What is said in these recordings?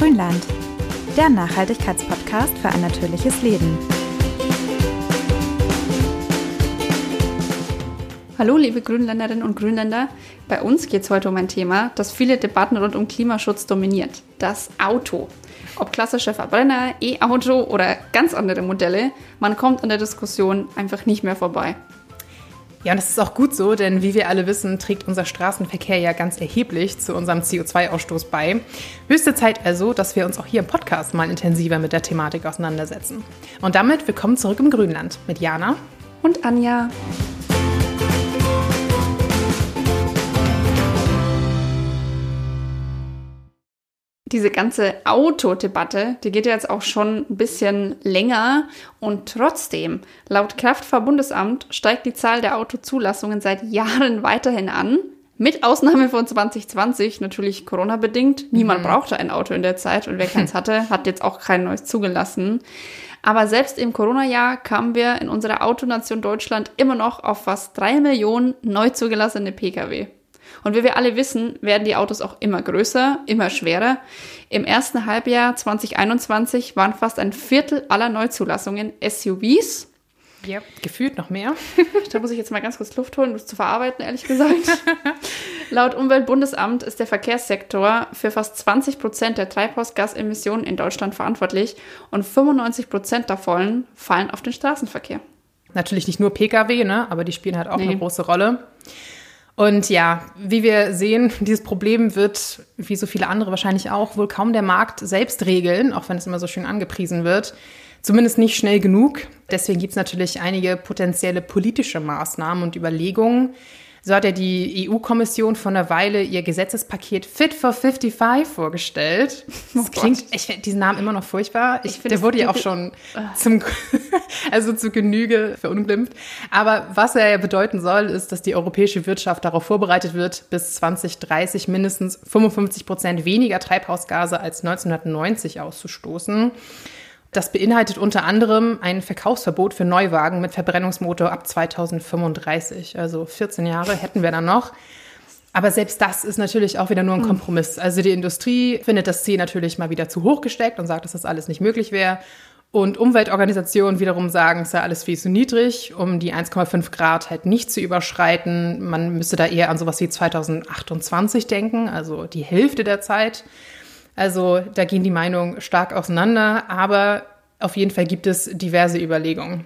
Grünland, der Nachhaltigkeitspodcast für ein natürliches Leben. Hallo, liebe Grünländerinnen und Grünländer. Bei uns geht es heute um ein Thema, das viele Debatten rund um Klimaschutz dominiert: das Auto. Ob klassische Verbrenner, E-Auto oder ganz andere Modelle, man kommt an der Diskussion einfach nicht mehr vorbei. Ja, und das ist auch gut so, denn wie wir alle wissen, trägt unser Straßenverkehr ja ganz erheblich zu unserem CO2-Ausstoß bei. Höchste Zeit also, dass wir uns auch hier im Podcast mal intensiver mit der Thematik auseinandersetzen. Und damit willkommen zurück im Grünland mit Jana und Anja. Diese ganze Autodebatte, die geht ja jetzt auch schon ein bisschen länger und trotzdem, laut Kraftfahrbundesamt steigt die Zahl der Autozulassungen seit Jahren weiterhin an. Mit Ausnahme von 2020, natürlich Corona-bedingt. Niemand mhm. brauchte ein Auto in der Zeit und wer keins hatte, hat jetzt auch kein neues zugelassen. Aber selbst im Corona-Jahr kamen wir in unserer Autonation Deutschland immer noch auf fast drei Millionen neu zugelassene Pkw. Und wie wir alle wissen, werden die Autos auch immer größer, immer schwerer. Im ersten Halbjahr 2021 waren fast ein Viertel aller Neuzulassungen SUVs. Ja, gefühlt noch mehr. da muss ich jetzt mal ganz kurz Luft holen, um das zu verarbeiten, ehrlich gesagt. Laut Umweltbundesamt ist der Verkehrssektor für fast 20 Prozent der Treibhausgasemissionen in Deutschland verantwortlich und 95 Prozent davon fallen auf den Straßenverkehr. Natürlich nicht nur Pkw, ne? aber die spielen halt auch nee. eine große Rolle. Und ja, wie wir sehen, dieses Problem wird, wie so viele andere wahrscheinlich auch, wohl kaum der Markt selbst regeln, auch wenn es immer so schön angepriesen wird. Zumindest nicht schnell genug. Deswegen gibt es natürlich einige potenzielle politische Maßnahmen und Überlegungen, so hat ja die EU-Kommission vor einer Weile ihr Gesetzespaket Fit for 55 vorgestellt. Das oh klingt, ich finde diesen Namen immer noch furchtbar. Ich, ich der wurde ja auch schon ah. zum, also zu Genüge verunglimpft. Aber was er ja bedeuten soll, ist, dass die europäische Wirtschaft darauf vorbereitet wird, bis 2030 mindestens 55 Prozent weniger Treibhausgase als 1990 auszustoßen. Das beinhaltet unter anderem ein Verkaufsverbot für Neuwagen mit Verbrennungsmotor ab 2035. Also 14 Jahre hätten wir dann noch. Aber selbst das ist natürlich auch wieder nur ein hm. Kompromiss. Also die Industrie findet das Ziel natürlich mal wieder zu hoch gesteckt und sagt, dass das alles nicht möglich wäre. Und Umweltorganisationen wiederum sagen, es sei alles viel zu niedrig, um die 1,5 Grad halt nicht zu überschreiten. Man müsste da eher an sowas wie 2028 denken, also die Hälfte der Zeit. Also da gehen die Meinungen stark auseinander, aber auf jeden Fall gibt es diverse Überlegungen.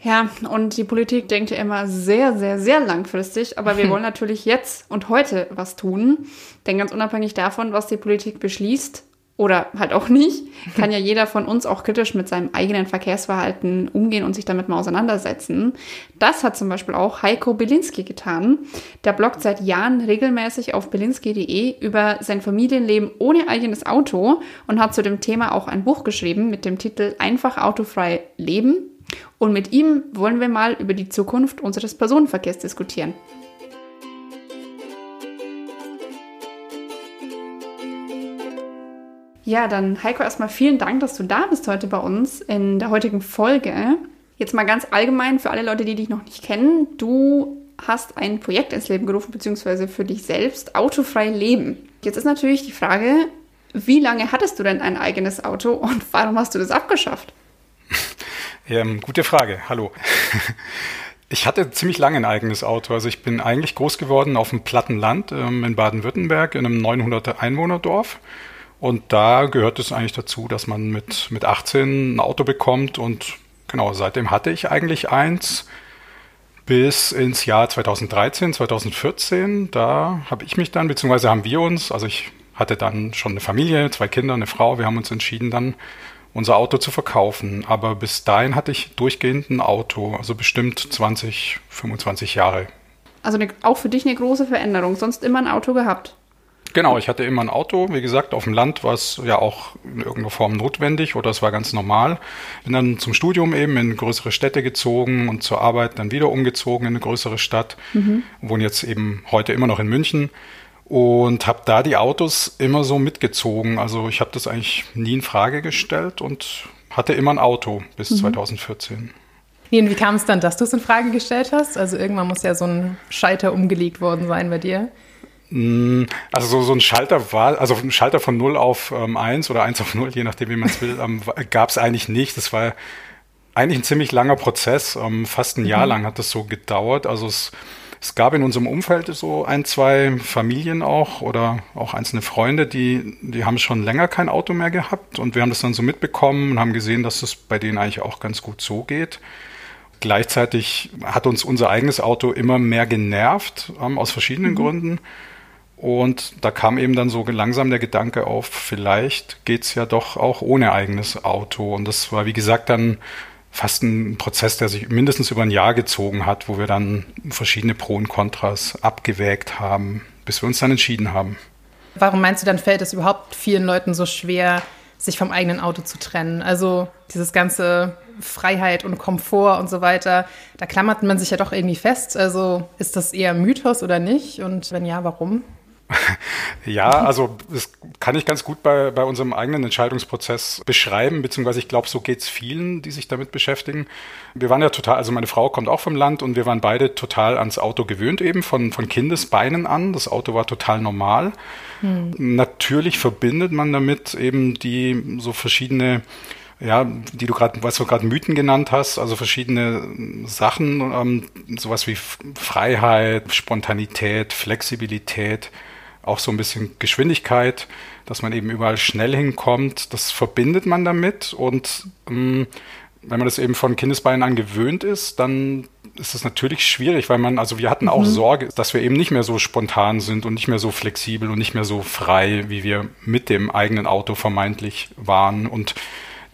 Ja, und die Politik denkt ja immer sehr, sehr, sehr langfristig, aber wir wollen natürlich jetzt und heute was tun. Denn ganz unabhängig davon, was die Politik beschließt, oder halt auch nicht, kann ja jeder von uns auch kritisch mit seinem eigenen Verkehrsverhalten umgehen und sich damit mal auseinandersetzen. Das hat zum Beispiel auch Heiko Belinski getan. Der bloggt seit Jahren regelmäßig auf belinski.de über sein Familienleben ohne eigenes Auto und hat zu dem Thema auch ein Buch geschrieben mit dem Titel Einfach autofrei leben. Und mit ihm wollen wir mal über die Zukunft unseres Personenverkehrs diskutieren. Ja, dann Heiko, erstmal vielen Dank, dass du da bist heute bei uns in der heutigen Folge. Jetzt mal ganz allgemein für alle Leute, die dich noch nicht kennen. Du hast ein Projekt ins Leben gerufen, beziehungsweise für dich selbst, Autofrei Leben. Jetzt ist natürlich die Frage, wie lange hattest du denn ein eigenes Auto und warum hast du das abgeschafft? Ähm, gute Frage, hallo. Ich hatte ziemlich lange ein eigenes Auto. Also ich bin eigentlich groß geworden auf dem platten Land ähm, in Baden-Württemberg in einem 900 Einwohnerdorf. Und da gehört es eigentlich dazu, dass man mit, mit 18 ein Auto bekommt. Und genau, seitdem hatte ich eigentlich eins bis ins Jahr 2013, 2014. Da habe ich mich dann, beziehungsweise haben wir uns, also ich hatte dann schon eine Familie, zwei Kinder, eine Frau. Wir haben uns entschieden, dann unser Auto zu verkaufen. Aber bis dahin hatte ich durchgehend ein Auto, also bestimmt 20, 25 Jahre. Also eine, auch für dich eine große Veränderung, sonst immer ein Auto gehabt. Genau, ich hatte immer ein Auto. Wie gesagt, auf dem Land war es ja auch in irgendeiner Form notwendig oder es war ganz normal. Bin dann zum Studium eben in größere Städte gezogen und zur Arbeit dann wieder umgezogen in eine größere Stadt. Mhm. Wohne jetzt eben heute immer noch in München und habe da die Autos immer so mitgezogen. Also ich habe das eigentlich nie in Frage gestellt und hatte immer ein Auto bis mhm. 2014. Nee, und wie kam es dann, dass du es in Frage gestellt hast? Also irgendwann muss ja so ein Scheiter umgelegt worden sein bei dir. Mm, also so, so ein Schalter war, also ein Schalter von 0 auf ähm, 1 oder 1 auf 0, je nachdem, wie man es will, ähm, gab es eigentlich nicht. Das war eigentlich ein ziemlich langer Prozess. Ähm, fast ein Jahr mhm. lang hat das so gedauert. Also es, es gab in unserem Umfeld so ein, zwei Familien auch oder auch einzelne Freunde, die, die haben schon länger kein Auto mehr gehabt und wir haben das dann so mitbekommen und haben gesehen, dass es bei denen eigentlich auch ganz gut so geht. Gleichzeitig hat uns unser eigenes Auto immer mehr genervt, ähm, aus verschiedenen mhm. Gründen. Und da kam eben dann so langsam der Gedanke auf, vielleicht geht's ja doch auch ohne eigenes Auto. Und das war, wie gesagt, dann fast ein Prozess, der sich mindestens über ein Jahr gezogen hat, wo wir dann verschiedene Pro und Kontras abgewägt haben, bis wir uns dann entschieden haben. Warum meinst du, dann fällt es überhaupt vielen Leuten so schwer, sich vom eigenen Auto zu trennen? Also dieses ganze Freiheit und Komfort und so weiter, da klammert man sich ja doch irgendwie fest. Also ist das eher Mythos oder nicht? Und wenn ja, warum? Ja, also das kann ich ganz gut bei, bei unserem eigenen Entscheidungsprozess beschreiben, beziehungsweise ich glaube, so geht es vielen, die sich damit beschäftigen. Wir waren ja total, also meine Frau kommt auch vom Land und wir waren beide total ans Auto gewöhnt, eben von, von Kindesbeinen an. Das Auto war total normal. Hm. Natürlich verbindet man damit eben die so verschiedene ja, die du gerade, was du gerade Mythen genannt hast, also verschiedene Sachen, ähm, sowas wie Freiheit, Spontanität, Flexibilität, auch so ein bisschen Geschwindigkeit, dass man eben überall schnell hinkommt, das verbindet man damit und ähm, wenn man das eben von Kindesbeinen an gewöhnt ist, dann ist es natürlich schwierig, weil man, also wir hatten auch mhm. Sorge, dass wir eben nicht mehr so spontan sind und nicht mehr so flexibel und nicht mehr so frei, wie wir mit dem eigenen Auto vermeintlich waren. Und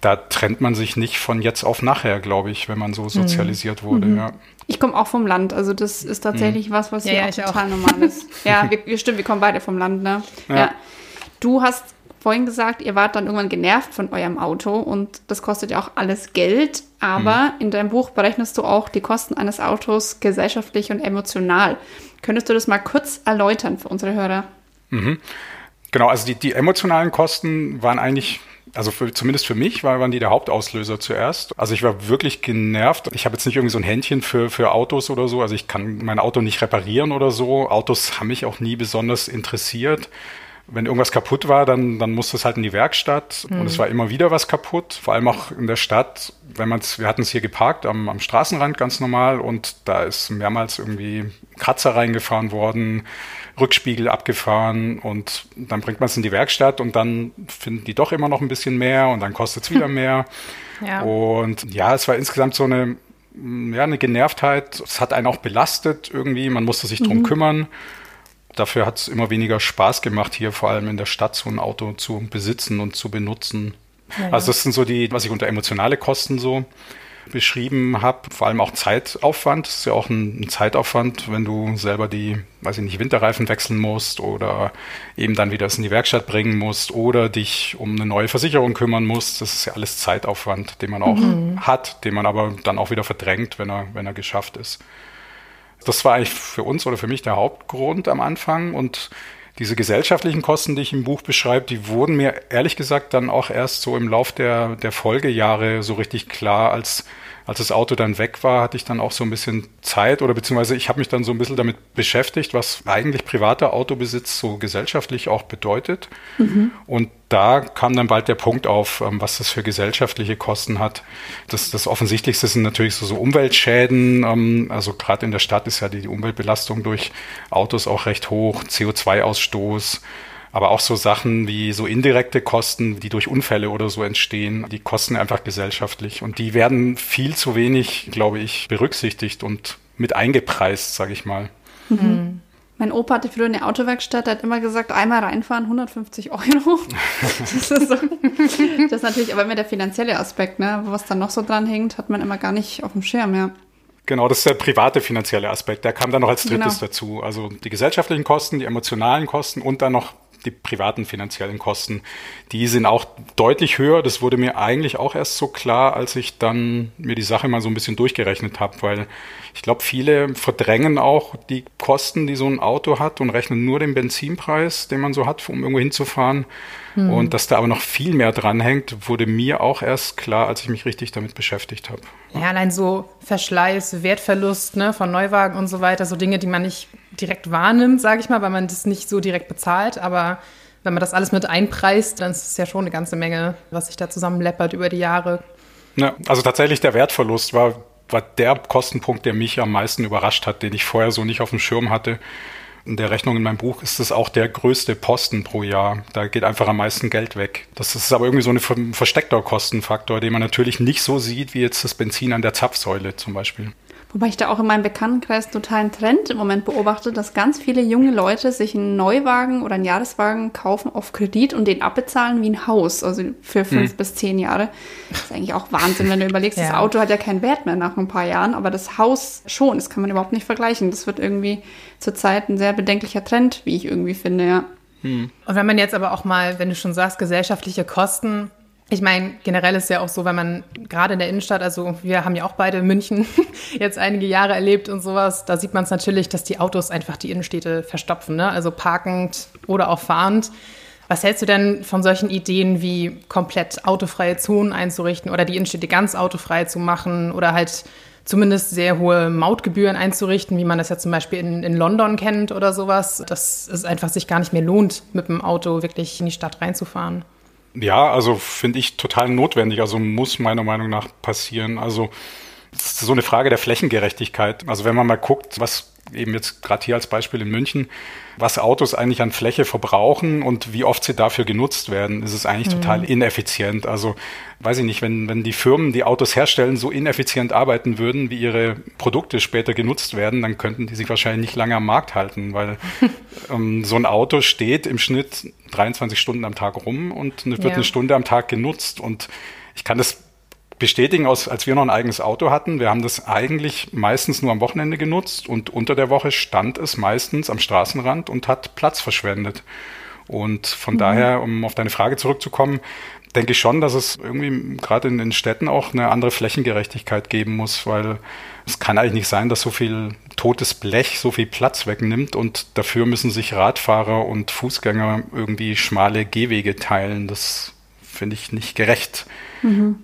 da trennt man sich nicht von jetzt auf nachher, glaube ich, wenn man so mhm. sozialisiert mhm. wurde. Ja. Ich komme auch vom Land, also das ist tatsächlich mhm. was, was ja, hier ja, auch total auch. normal ist. ja, wir, wir, stimmt, wir kommen beide vom Land, ne? Ja. ja. Du hast vorhin gesagt, ihr wart dann irgendwann genervt von eurem Auto und das kostet ja auch alles Geld, aber mhm. in deinem Buch berechnest du auch die Kosten eines Autos gesellschaftlich und emotional. Könntest du das mal kurz erläutern für unsere Hörer? Mhm. Genau, also die, die emotionalen Kosten waren eigentlich also für, zumindest für mich waren die der Hauptauslöser zuerst. Also ich war wirklich genervt. Ich habe jetzt nicht irgendwie so ein Händchen für, für Autos oder so. Also ich kann mein Auto nicht reparieren oder so. Autos haben mich auch nie besonders interessiert. Wenn irgendwas kaputt war, dann, dann musste es halt in die Werkstatt mhm. und es war immer wieder was kaputt. Vor allem auch in der Stadt, wenn man wir hatten es hier geparkt am, am Straßenrand ganz normal und da ist mehrmals irgendwie Kratzer reingefahren worden Rückspiegel abgefahren und dann bringt man es in die Werkstatt und dann finden die doch immer noch ein bisschen mehr und dann kostet es wieder mehr. ja. Und ja, es war insgesamt so eine, ja, eine Genervtheit. Es hat einen auch belastet irgendwie, man musste sich drum mhm. kümmern. Dafür hat es immer weniger Spaß gemacht, hier vor allem in der Stadt so ein Auto zu besitzen und zu benutzen. Ja, also das sind so die, was ich unter emotionale Kosten so beschrieben habe, vor allem auch Zeitaufwand. Das ist ja auch ein, ein, Zeitaufwand, wenn du selber die, weiß ich nicht, Winterreifen wechseln musst oder eben dann wieder es in die Werkstatt bringen musst oder dich um eine neue Versicherung kümmern musst. Das ist ja alles Zeitaufwand, den man auch mhm. hat, den man aber dann auch wieder verdrängt, wenn er, wenn er geschafft ist. Das war eigentlich für uns oder für mich der Hauptgrund am Anfang und diese gesellschaftlichen Kosten, die ich im Buch beschreibe, die wurden mir ehrlich gesagt dann auch erst so im Lauf der, der Folgejahre so richtig klar, als als das Auto dann weg war, hatte ich dann auch so ein bisschen Zeit oder beziehungsweise ich habe mich dann so ein bisschen damit beschäftigt, was eigentlich privater Autobesitz so gesellschaftlich auch bedeutet. Mhm. Und da kam dann bald der Punkt auf, ähm, was das für gesellschaftliche Kosten hat. Das, das Offensichtlichste sind natürlich so, so Umweltschäden. Ähm, also gerade in der Stadt ist ja die Umweltbelastung durch Autos auch recht hoch, CO2-Ausstoß. Aber auch so Sachen wie so indirekte Kosten, die durch Unfälle oder so entstehen, die kosten einfach gesellschaftlich. Und die werden viel zu wenig, glaube ich, berücksichtigt und mit eingepreist, sage ich mal. Mhm. Mein Opa hatte früher eine Autowerkstatt, der hat immer gesagt, einmal reinfahren, 150 Euro. Das ist, so, das ist natürlich aber immer der finanzielle Aspekt, ne? Was dann noch so dran hängt, hat man immer gar nicht auf dem Schirm, ja. Genau, das ist der private finanzielle Aspekt. Der kam dann noch als drittes genau. dazu. Also die gesellschaftlichen Kosten, die emotionalen Kosten und dann noch die privaten finanziellen Kosten, die sind auch deutlich höher. Das wurde mir eigentlich auch erst so klar, als ich dann mir die Sache mal so ein bisschen durchgerechnet habe, weil ich glaube, viele verdrängen auch die Kosten, die so ein Auto hat und rechnen nur den Benzinpreis, den man so hat, um irgendwo hinzufahren. Mhm. Und dass da aber noch viel mehr dranhängt, wurde mir auch erst klar, als ich mich richtig damit beschäftigt habe. Ja, allein so Verschleiß, Wertverlust ne, von Neuwagen und so weiter, so Dinge, die man nicht direkt wahrnimmt, sage ich mal, weil man das nicht so direkt bezahlt. Aber wenn man das alles mit einpreist, dann ist es ja schon eine ganze Menge, was sich da zusammenleppert über die Jahre. Ja, also tatsächlich der Wertverlust war, war der Kostenpunkt, der mich am meisten überrascht hat, den ich vorher so nicht auf dem Schirm hatte. In der Rechnung in meinem Buch ist es auch der größte Posten pro Jahr. Da geht einfach am meisten Geld weg. Das ist aber irgendwie so ein versteckter Kostenfaktor, den man natürlich nicht so sieht wie jetzt das Benzin an der Zapfsäule zum Beispiel. Wobei ich da auch in meinem Bekanntenkreis totalen Trend im Moment beobachte, dass ganz viele junge Leute sich einen Neuwagen oder einen Jahreswagen kaufen auf Kredit und den abbezahlen wie ein Haus, also für fünf hm. bis zehn Jahre. Das ist eigentlich auch Wahnsinn, wenn du überlegst, ja. das Auto hat ja keinen Wert mehr nach ein paar Jahren, aber das Haus schon, das kann man überhaupt nicht vergleichen. Das wird irgendwie zurzeit ein sehr bedenklicher Trend, wie ich irgendwie finde, ja. Hm. Und wenn man jetzt aber auch mal, wenn du schon sagst, gesellschaftliche Kosten, ich meine, generell ist ja auch so, wenn man gerade in der Innenstadt, also wir haben ja auch beide München jetzt einige Jahre erlebt und sowas, da sieht man es natürlich, dass die Autos einfach die Innenstädte verstopfen, ne? also parkend oder auch fahrend. Was hältst du denn von solchen Ideen wie komplett autofreie Zonen einzurichten oder die Innenstädte ganz autofrei zu machen oder halt zumindest sehr hohe Mautgebühren einzurichten, wie man das ja zum Beispiel in, in London kennt oder sowas, dass es einfach sich gar nicht mehr lohnt, mit dem Auto wirklich in die Stadt reinzufahren? Ja, also finde ich total notwendig. Also muss meiner Meinung nach passieren. Also so eine Frage der Flächengerechtigkeit. Also wenn man mal guckt, was eben jetzt gerade hier als Beispiel in München, was Autos eigentlich an Fläche verbrauchen und wie oft sie dafür genutzt werden, ist es eigentlich mhm. total ineffizient. Also weiß ich nicht, wenn, wenn die Firmen, die Autos herstellen, so ineffizient arbeiten würden, wie ihre Produkte später genutzt werden, dann könnten die sich wahrscheinlich nicht lange am Markt halten, weil ähm, so ein Auto steht im Schnitt 23 Stunden am Tag rum und wird ja. eine Stunde am Tag genutzt. Und ich kann das bestätigen, aus, als wir noch ein eigenes Auto hatten. Wir haben das eigentlich meistens nur am Wochenende genutzt und unter der Woche stand es meistens am Straßenrand und hat Platz verschwendet. Und von mhm. daher, um auf deine Frage zurückzukommen, denke ich schon, dass es irgendwie gerade in den Städten auch eine andere Flächengerechtigkeit geben muss, weil es kann eigentlich nicht sein, dass so viel totes Blech so viel Platz wegnimmt und dafür müssen sich Radfahrer und Fußgänger irgendwie schmale Gehwege teilen. Das finde ich nicht gerecht. Mhm.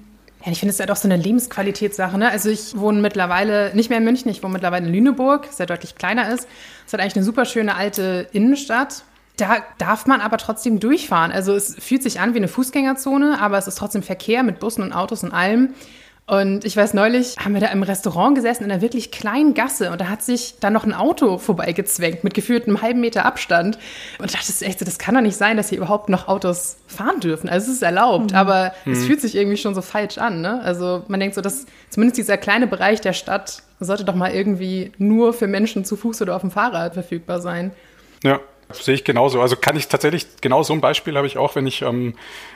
Ja, ich finde es ja doch so eine Lebensqualitätssache. Ne? Also ich wohne mittlerweile nicht mehr in München, ich wohne mittlerweile in Lüneburg, das ja deutlich kleiner ist. Es hat eigentlich eine super schöne alte Innenstadt. Da darf man aber trotzdem durchfahren. Also es fühlt sich an wie eine Fußgängerzone, aber es ist trotzdem Verkehr mit Bussen und Autos und allem. Und ich weiß, neulich haben wir da im Restaurant gesessen in einer wirklich kleinen Gasse und da hat sich dann noch ein Auto vorbeigezwängt mit gefühlt einem halben Meter Abstand. Und ich dachte echt so, das kann doch nicht sein, dass hier überhaupt noch Autos fahren dürfen. Also es ist erlaubt, mhm. aber mhm. es fühlt sich irgendwie schon so falsch an. Ne? Also man denkt so, dass zumindest dieser kleine Bereich der Stadt sollte doch mal irgendwie nur für Menschen zu Fuß oder auf dem Fahrrad verfügbar sein. Ja, Sehe ich genauso. Also kann ich tatsächlich, genau so ein Beispiel habe ich auch, wenn ich ähm,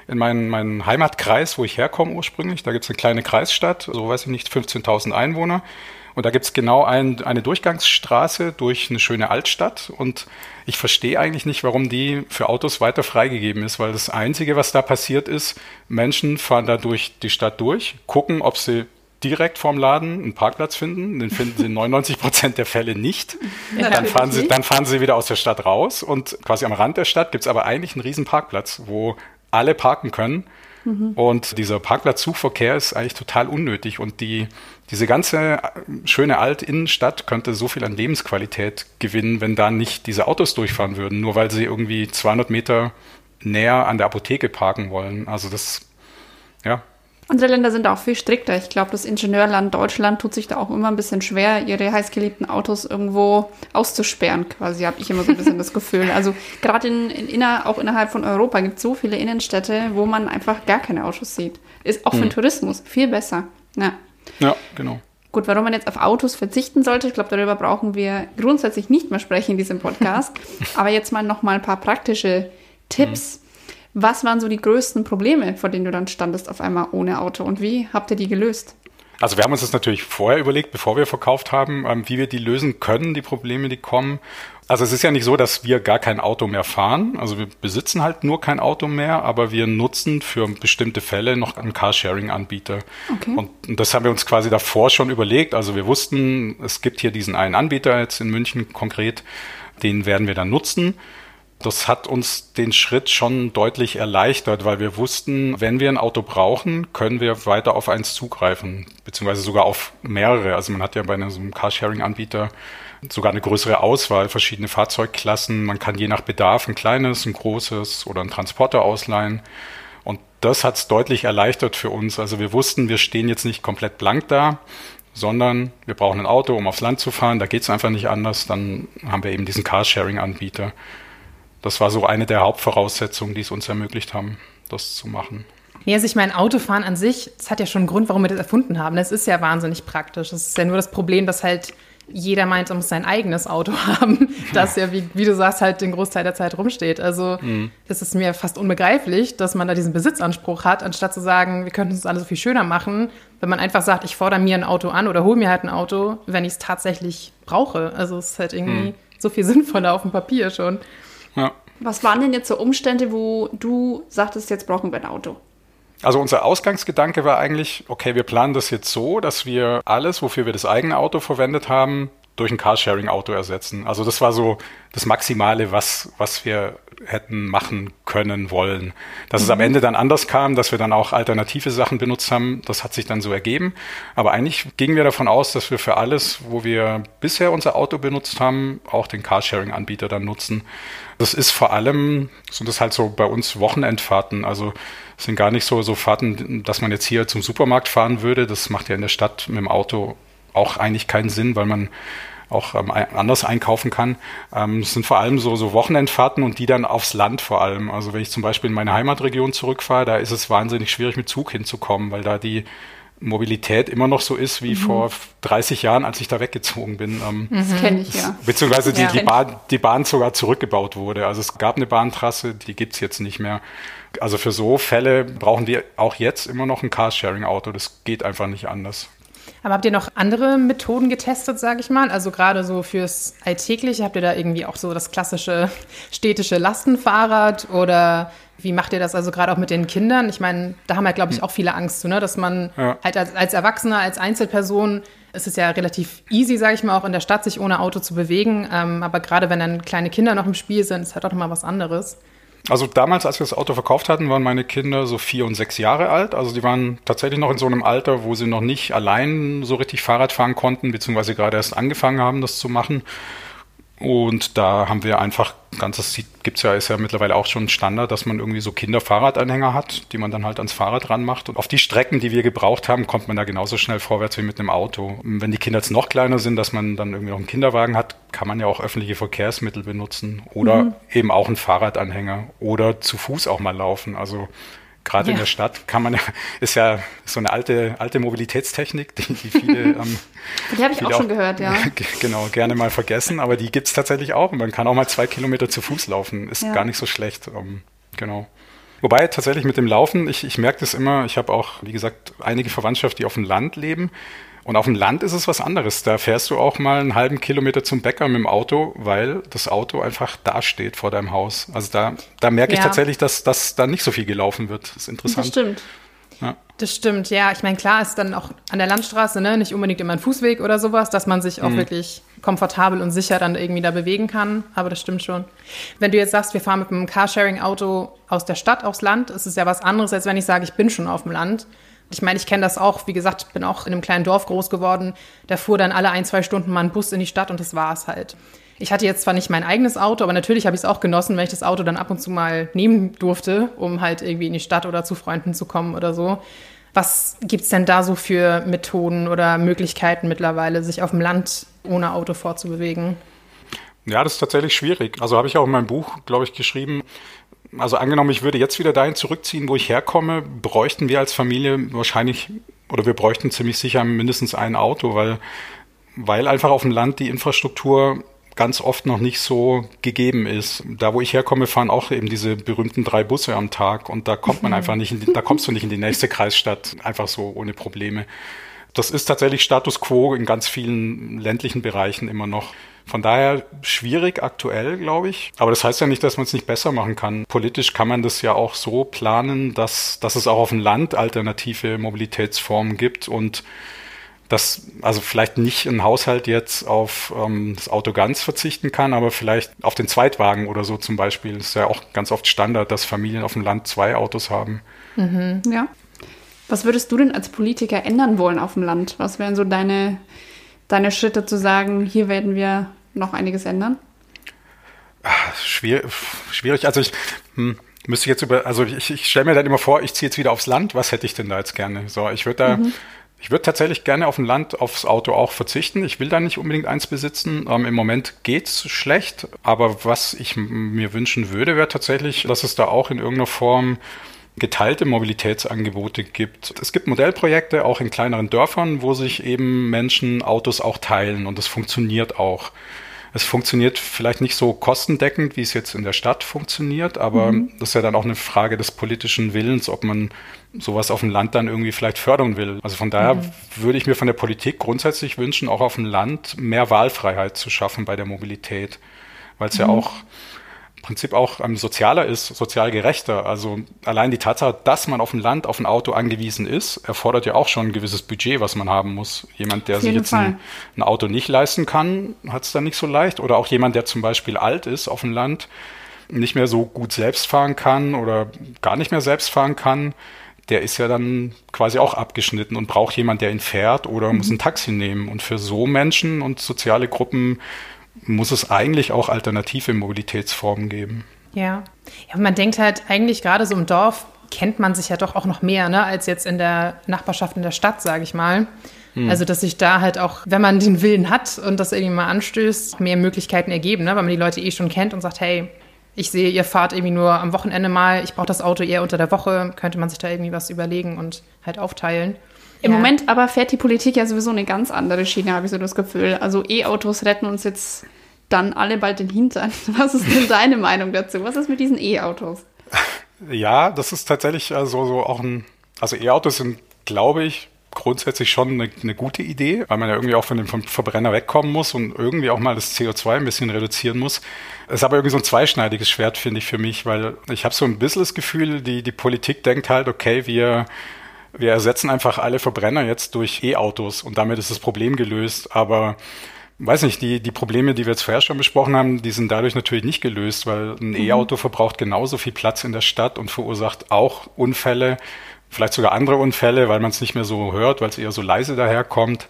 in meinen, meinen Heimatkreis, wo ich herkomme ursprünglich, da gibt es eine kleine Kreisstadt, so weiß ich nicht, 15.000 Einwohner. Und da gibt es genau ein, eine Durchgangsstraße durch eine schöne Altstadt. Und ich verstehe eigentlich nicht, warum die für Autos weiter freigegeben ist, weil das Einzige, was da passiert ist, Menschen fahren da durch die Stadt durch, gucken, ob sie direkt vorm Laden einen Parkplatz finden. Den finden sie in 99 Prozent der Fälle nicht. Ja, dann, fahren sie, dann fahren sie wieder aus der Stadt raus und quasi am Rand der Stadt gibt es aber eigentlich einen riesen Parkplatz, wo alle parken können. Mhm. Und dieser Parkplatzzugverkehr ist eigentlich total unnötig. Und die, diese ganze schöne Alt-Innenstadt könnte so viel an Lebensqualität gewinnen, wenn da nicht diese Autos durchfahren würden, nur weil sie irgendwie 200 Meter näher an der Apotheke parken wollen. Also das, ja, andere Länder sind auch viel strikter. Ich glaube, das Ingenieurland Deutschland tut sich da auch immer ein bisschen schwer, ihre heißgeliebten Autos irgendwo auszusperren, quasi, habe ich immer so ein bisschen das Gefühl. Also gerade in, in inner, auch innerhalb von Europa gibt es so viele Innenstädte, wo man einfach gar keine Autos sieht. Ist auch für den hm. Tourismus viel besser. Ja. ja, genau. Gut, warum man jetzt auf Autos verzichten sollte, ich glaube, darüber brauchen wir grundsätzlich nicht mehr sprechen in diesem Podcast. Aber jetzt mal noch mal ein paar praktische Tipps. Mhm was waren so die größten Probleme, vor denen du dann standest auf einmal ohne Auto und wie habt ihr die gelöst? Also wir haben uns das natürlich vorher überlegt, bevor wir verkauft haben, ähm, wie wir die lösen können, die Probleme, die kommen. Also es ist ja nicht so, dass wir gar kein Auto mehr fahren. Also wir besitzen halt nur kein Auto mehr, aber wir nutzen für bestimmte Fälle noch einen Carsharing-Anbieter. Okay. Und das haben wir uns quasi davor schon überlegt. Also wir wussten, es gibt hier diesen einen Anbieter jetzt in München konkret, den werden wir dann nutzen das hat uns den Schritt schon deutlich erleichtert, weil wir wussten, wenn wir ein Auto brauchen, können wir weiter auf eins zugreifen, beziehungsweise sogar auf mehrere. Also man hat ja bei einem Carsharing-Anbieter sogar eine größere Auswahl, verschiedene Fahrzeugklassen. Man kann je nach Bedarf ein kleines, ein großes oder ein Transporter ausleihen. Und das hat es deutlich erleichtert für uns. Also wir wussten, wir stehen jetzt nicht komplett blank da, sondern wir brauchen ein Auto, um aufs Land zu fahren. Da geht es einfach nicht anders. Dann haben wir eben diesen Carsharing-Anbieter. Das war so eine der Hauptvoraussetzungen, die es uns ermöglicht haben, das zu machen. Ja, also ich meine, Autofahren an sich, das hat ja schon einen Grund, warum wir das erfunden haben. Das ist ja wahnsinnig praktisch. Das ist ja nur das Problem, dass halt jeder meint, er muss sein eigenes Auto haben, das ja, wie, wie, du sagst, halt den Großteil der Zeit rumsteht. Also mhm. es ist mir fast unbegreiflich, dass man da diesen Besitzanspruch hat, anstatt zu sagen, wir könnten es alles so viel schöner machen, wenn man einfach sagt, ich fordere mir ein Auto an oder hole mir halt ein Auto, wenn ich es tatsächlich brauche. Also es ist halt irgendwie mhm. so viel sinnvoller auf dem Papier schon. Ja. Was waren denn jetzt so Umstände, wo du sagtest, jetzt brauchen wir ein Auto? Also unser Ausgangsgedanke war eigentlich, okay, wir planen das jetzt so, dass wir alles, wofür wir das eigene Auto verwendet haben, durch ein Carsharing-Auto ersetzen. Also das war so das Maximale, was, was wir hätten machen können wollen. Dass mhm. es am mhm. Ende dann anders kam, dass wir dann auch alternative Sachen benutzt haben, das hat sich dann so ergeben. Aber eigentlich gingen wir davon aus, dass wir für alles, wo wir bisher unser Auto benutzt haben, auch den Carsharing-Anbieter dann nutzen. Das ist vor allem, sind das halt so bei uns Wochenendfahrten. Also es sind gar nicht so, so Fahrten, dass man jetzt hier zum Supermarkt fahren würde. Das macht ja in der Stadt mit dem Auto auch eigentlich keinen Sinn, weil man auch ähm, anders einkaufen kann. Ähm, es sind vor allem so, so Wochenendfahrten und die dann aufs Land vor allem. Also wenn ich zum Beispiel in meine Heimatregion zurückfahre, da ist es wahnsinnig schwierig mit Zug hinzukommen, weil da die Mobilität immer noch so ist wie mhm. vor 30 Jahren, als ich da weggezogen bin. Ähm, mhm. Das kenne ich, ja. Beziehungsweise die, ja. die, Bahn, die Bahn sogar zurückgebaut wurde. Also es gab eine Bahntrasse, die gibt's jetzt nicht mehr. Also für so Fälle brauchen wir auch jetzt immer noch ein Carsharing-Auto. Das geht einfach nicht anders. Aber habt ihr noch andere Methoden getestet, sage ich mal? Also gerade so fürs Alltägliche, habt ihr da irgendwie auch so das klassische städtische Lastenfahrrad oder wie macht ihr das also gerade auch mit den Kindern? Ich meine, da haben ja, glaube ich, auch viele Angst zu, ne? dass man ja. halt als, als Erwachsener, als Einzelperson, ist es ja relativ easy, sage ich mal, auch in der Stadt sich ohne Auto zu bewegen. Ähm, aber gerade wenn dann kleine Kinder noch im Spiel sind, ist halt auch nochmal was anderes. Also damals, als wir das Auto verkauft hatten, waren meine Kinder so vier und sechs Jahre alt. Also die waren tatsächlich noch in so einem Alter, wo sie noch nicht allein so richtig Fahrrad fahren konnten, beziehungsweise gerade erst angefangen haben, das zu machen. Und da haben wir einfach, ganz das gibt es ja, ist ja mittlerweile auch schon Standard, dass man irgendwie so Kinderfahrradanhänger hat, die man dann halt ans Fahrrad ranmacht. Und auf die Strecken, die wir gebraucht haben, kommt man da genauso schnell vorwärts wie mit einem Auto. wenn die Kinder jetzt noch kleiner sind, dass man dann irgendwie noch einen Kinderwagen hat, kann man ja auch öffentliche Verkehrsmittel benutzen oder mhm. eben auch einen Fahrradanhänger oder zu Fuß auch mal laufen. Also Gerade ja. in der Stadt kann man ja, ist ja so eine alte, alte Mobilitätstechnik, die, die viele. Ähm, die habe ich auch schon gehört, ja. Genau, gerne mal vergessen, aber die gibt es tatsächlich auch. Und man kann auch mal zwei Kilometer zu Fuß laufen. Ist ja. gar nicht so schlecht. Ähm, genau. Wobei tatsächlich mit dem Laufen, ich, ich merke das immer, ich habe auch, wie gesagt, einige Verwandtschaft, die auf dem Land leben. Und auf dem Land ist es was anderes. Da fährst du auch mal einen halben Kilometer zum Bäcker mit dem Auto, weil das Auto einfach da steht vor deinem Haus. Also da, da merke ja. ich tatsächlich, dass, dass da nicht so viel gelaufen wird. Das ist interessant. Das stimmt. Ja. Das stimmt, ja. Ich meine, klar ist dann auch an der Landstraße ne, nicht unbedingt immer ein Fußweg oder sowas, dass man sich auch mhm. wirklich komfortabel und sicher dann irgendwie da bewegen kann. Aber das stimmt schon. Wenn du jetzt sagst, wir fahren mit einem Carsharing-Auto aus der Stadt aufs Land, ist es ja was anderes, als wenn ich sage, ich bin schon auf dem Land. Ich meine, ich kenne das auch. Wie gesagt, bin auch in einem kleinen Dorf groß geworden. Da fuhr dann alle ein, zwei Stunden mal ein Bus in die Stadt und das war es halt. Ich hatte jetzt zwar nicht mein eigenes Auto, aber natürlich habe ich es auch genossen, wenn ich das Auto dann ab und zu mal nehmen durfte, um halt irgendwie in die Stadt oder zu Freunden zu kommen oder so. Was gibt es denn da so für Methoden oder Möglichkeiten mittlerweile, sich auf dem Land ohne Auto fortzubewegen? Ja, das ist tatsächlich schwierig. Also habe ich auch in meinem Buch, glaube ich, geschrieben, also angenommen, ich würde jetzt wieder dahin zurückziehen, wo ich herkomme, bräuchten wir als Familie wahrscheinlich, oder wir bräuchten ziemlich sicher mindestens ein Auto, weil, weil einfach auf dem Land die Infrastruktur ganz oft noch nicht so gegeben ist. Da, wo ich herkomme, fahren auch eben diese berühmten drei Busse am Tag und da kommt man einfach nicht, die, da kommst du nicht in die nächste Kreisstadt einfach so ohne Probleme. Das ist tatsächlich Status quo in ganz vielen ländlichen Bereichen immer noch. Von daher schwierig aktuell, glaube ich. Aber das heißt ja nicht, dass man es nicht besser machen kann. Politisch kann man das ja auch so planen, dass, dass es auch auf dem Land alternative Mobilitätsformen gibt und dass also vielleicht nicht ein Haushalt jetzt auf ähm, das Auto ganz verzichten kann, aber vielleicht auf den Zweitwagen oder so zum Beispiel. Das ist ja auch ganz oft Standard, dass Familien auf dem Land zwei Autos haben. Mhm. Ja. Was würdest du denn als Politiker ändern wollen auf dem Land? Was wären so deine deine Schritte zu sagen, hier werden wir noch einiges ändern? Schwierig. schwierig. Also ich hm, müsste jetzt über, also ich, ich stelle mir dann immer vor, ich ziehe jetzt wieder aufs Land. Was hätte ich denn da jetzt gerne? So, ich würde da, mhm. ich würde tatsächlich gerne auf dem Land aufs Auto auch verzichten. Ich will da nicht unbedingt eins besitzen. Ähm, Im Moment geht's schlecht, aber was ich mir wünschen würde, wäre tatsächlich, dass es da auch in irgendeiner Form geteilte Mobilitätsangebote gibt. Es gibt Modellprojekte auch in kleineren Dörfern, wo sich eben Menschen Autos auch teilen und das funktioniert auch. Es funktioniert vielleicht nicht so kostendeckend, wie es jetzt in der Stadt funktioniert, aber mhm. das ist ja dann auch eine Frage des politischen Willens, ob man sowas auf dem Land dann irgendwie vielleicht fördern will. Also von daher mhm. würde ich mir von der Politik grundsätzlich wünschen, auch auf dem Land mehr Wahlfreiheit zu schaffen bei der Mobilität, weil es mhm. ja auch Prinzip auch ähm, sozialer ist, sozial gerechter. Also allein die Tatsache, dass man auf ein Land, auf ein Auto angewiesen ist, erfordert ja auch schon ein gewisses Budget, was man haben muss. Jemand, der sich jetzt ein, ein, Auto nicht leisten kann, hat es dann nicht so leicht. Oder auch jemand, der zum Beispiel alt ist auf dem Land, nicht mehr so gut selbst fahren kann oder gar nicht mehr selbst fahren kann, der ist ja dann quasi auch abgeschnitten und braucht jemand, der ihn fährt oder mhm. muss ein Taxi nehmen. Und für so Menschen und soziale Gruppen muss es eigentlich auch alternative Mobilitätsformen geben. Ja. ja, man denkt halt eigentlich gerade so im Dorf kennt man sich ja doch auch noch mehr, ne, als jetzt in der Nachbarschaft in der Stadt, sage ich mal. Hm. Also, dass sich da halt auch, wenn man den Willen hat und das irgendwie mal anstößt, mehr Möglichkeiten ergeben, ne? weil man die Leute eh schon kennt und sagt, hey, ich sehe, ihr fahrt irgendwie nur am Wochenende mal, ich brauche das Auto eher unter der Woche, könnte man sich da irgendwie was überlegen und halt aufteilen. Im ja. Moment aber fährt die Politik ja sowieso eine ganz andere Schiene, habe ich so das Gefühl. Also E-Autos retten uns jetzt dann alle bald den Hintern. Was ist denn deine Meinung dazu? Was ist mit diesen E-Autos? Ja, das ist tatsächlich also so auch ein, also E-Autos sind, glaube ich, grundsätzlich schon eine, eine, gute Idee, weil man ja irgendwie auch von dem Verbrenner wegkommen muss und irgendwie auch mal das CO2 ein bisschen reduzieren muss. Es ist aber irgendwie so ein zweischneidiges Schwert, finde ich, für mich, weil ich habe so ein bisschen das Gefühl, die, die Politik denkt halt, okay, wir, wir ersetzen einfach alle Verbrenner jetzt durch E-Autos und damit ist das Problem gelöst. Aber weiß nicht, die, die Probleme, die wir jetzt vorher schon besprochen haben, die sind dadurch natürlich nicht gelöst, weil ein mhm. E-Auto verbraucht genauso viel Platz in der Stadt und verursacht auch Unfälle, vielleicht sogar andere Unfälle, weil man es nicht mehr so hört, weil es eher so leise daherkommt.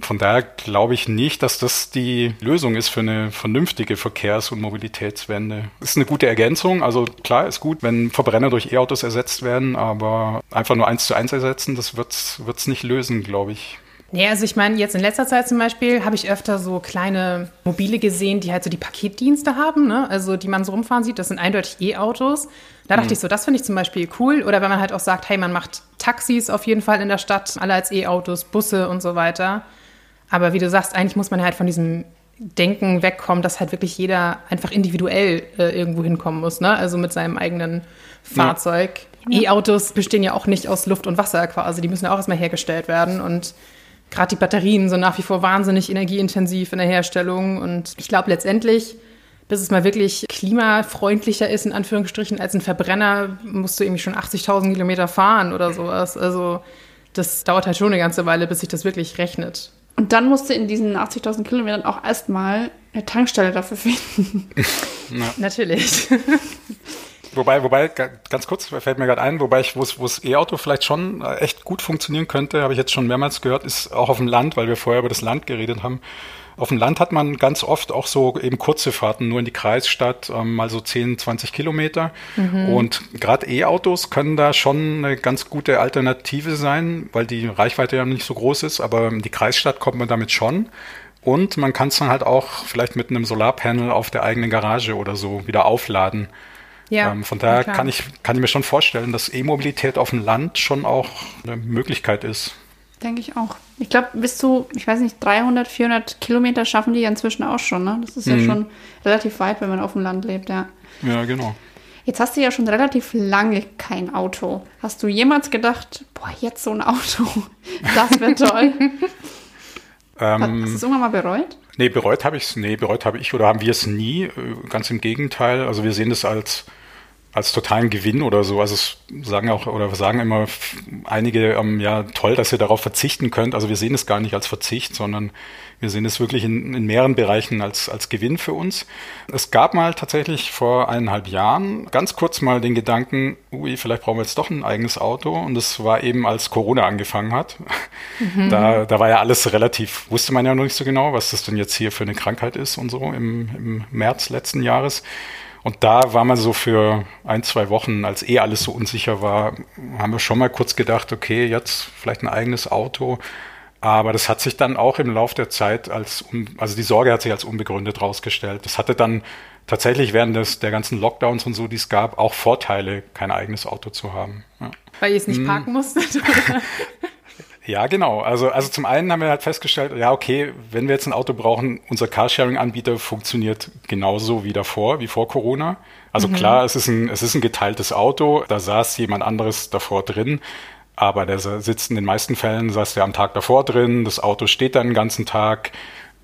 Von daher glaube ich nicht, dass das die Lösung ist für eine vernünftige Verkehrs- und Mobilitätswende. Ist eine gute Ergänzung. Also klar, ist gut, wenn Verbrenner durch E-Autos ersetzt werden, aber einfach nur eins zu eins ersetzen, das wird es nicht lösen, glaube ich. Ja, also ich meine, jetzt in letzter Zeit zum Beispiel habe ich öfter so kleine Mobile gesehen, die halt so die Paketdienste haben, ne? also die man so rumfahren sieht. Das sind eindeutig E-Autos. Da dachte mhm. ich so, das finde ich zum Beispiel cool. Oder wenn man halt auch sagt, hey, man macht Taxis auf jeden Fall in der Stadt, alle als E-Autos, Busse und so weiter. Aber wie du sagst, eigentlich muss man halt von diesem Denken wegkommen, dass halt wirklich jeder einfach individuell äh, irgendwo hinkommen muss, ne? Also mit seinem eigenen Fahrzeug. Ja. E-Autos bestehen ja auch nicht aus Luft und Wasser quasi, die müssen ja auch erstmal hergestellt werden und gerade die Batterien sind nach wie vor wahnsinnig energieintensiv in der Herstellung. Und ich glaube letztendlich, bis es mal wirklich klimafreundlicher ist, in Anführungsstrichen, als ein Verbrenner, musst du irgendwie schon 80.000 Kilometer fahren oder sowas. Also das dauert halt schon eine ganze Weile, bis sich das wirklich rechnet. Und dann musst du in diesen 80.000 Kilometern auch erstmal eine Tankstelle dafür finden. Ja. Natürlich. Wobei, wobei, ganz kurz, fällt mir gerade ein, wobei ich, wo es E-Auto vielleicht schon äh, echt gut funktionieren könnte, habe ich jetzt schon mehrmals gehört, ist auch auf dem Land, weil wir vorher über das Land geredet haben. Auf dem Land hat man ganz oft auch so eben kurze Fahrten, nur in die Kreisstadt, ähm, mal so 10, 20 Kilometer. Mhm. Und gerade E-Autos können da schon eine ganz gute Alternative sein, weil die Reichweite ja nicht so groß ist, aber in die Kreisstadt kommt man damit schon. Und man kann es dann halt auch vielleicht mit einem Solarpanel auf der eigenen Garage oder so wieder aufladen. Ja, ähm, von daher kann ich, kann ich mir schon vorstellen, dass E-Mobilität auf dem Land schon auch eine Möglichkeit ist. Denke ich auch. Ich glaube, bis zu, ich weiß nicht, 300, 400 Kilometer schaffen die ja inzwischen auch schon. Ne? Das ist mhm. ja schon relativ weit, wenn man auf dem Land lebt, ja. Ja, genau. Jetzt hast du ja schon relativ lange kein Auto. Hast du jemals gedacht, boah, jetzt so ein Auto, das wäre toll? ähm, hast du es irgendwann mal bereut? Nee, bereut habe ich es, nee, bereut habe ich oder haben wir es nie. Äh, ganz im Gegenteil. Also wir sehen das als als totalen Gewinn oder so. Also es sagen auch oder sagen immer einige, ähm, ja toll, dass ihr darauf verzichten könnt. Also wir sehen es gar nicht als Verzicht, sondern wir sehen es wirklich in, in mehreren Bereichen als, als Gewinn für uns. Es gab mal tatsächlich vor eineinhalb Jahren ganz kurz mal den Gedanken, ui, vielleicht brauchen wir jetzt doch ein eigenes Auto. Und das war eben, als Corona angefangen hat. Mhm. Da, da war ja alles relativ, wusste man ja noch nicht so genau, was das denn jetzt hier für eine Krankheit ist und so im, im März letzten Jahres. Und da war man so für ein, zwei Wochen, als eh alles so unsicher war, haben wir schon mal kurz gedacht, okay, jetzt vielleicht ein eigenes Auto. Aber das hat sich dann auch im Laufe der Zeit als, also die Sorge hat sich als unbegründet rausgestellt. Das hatte dann tatsächlich während des, der ganzen Lockdowns und so, die es gab, auch Vorteile, kein eigenes Auto zu haben. Ja. Weil ihr es nicht hm. parken musstet? Ja, genau. Also, also zum einen haben wir halt festgestellt, ja, okay, wenn wir jetzt ein Auto brauchen, unser Carsharing-Anbieter funktioniert genauso wie davor, wie vor Corona. Also mhm. klar, es ist, ein, es ist ein geteiltes Auto, da saß jemand anderes davor drin, aber der sitzt in den meisten Fällen, saß der am Tag davor drin, das Auto steht dann den ganzen Tag.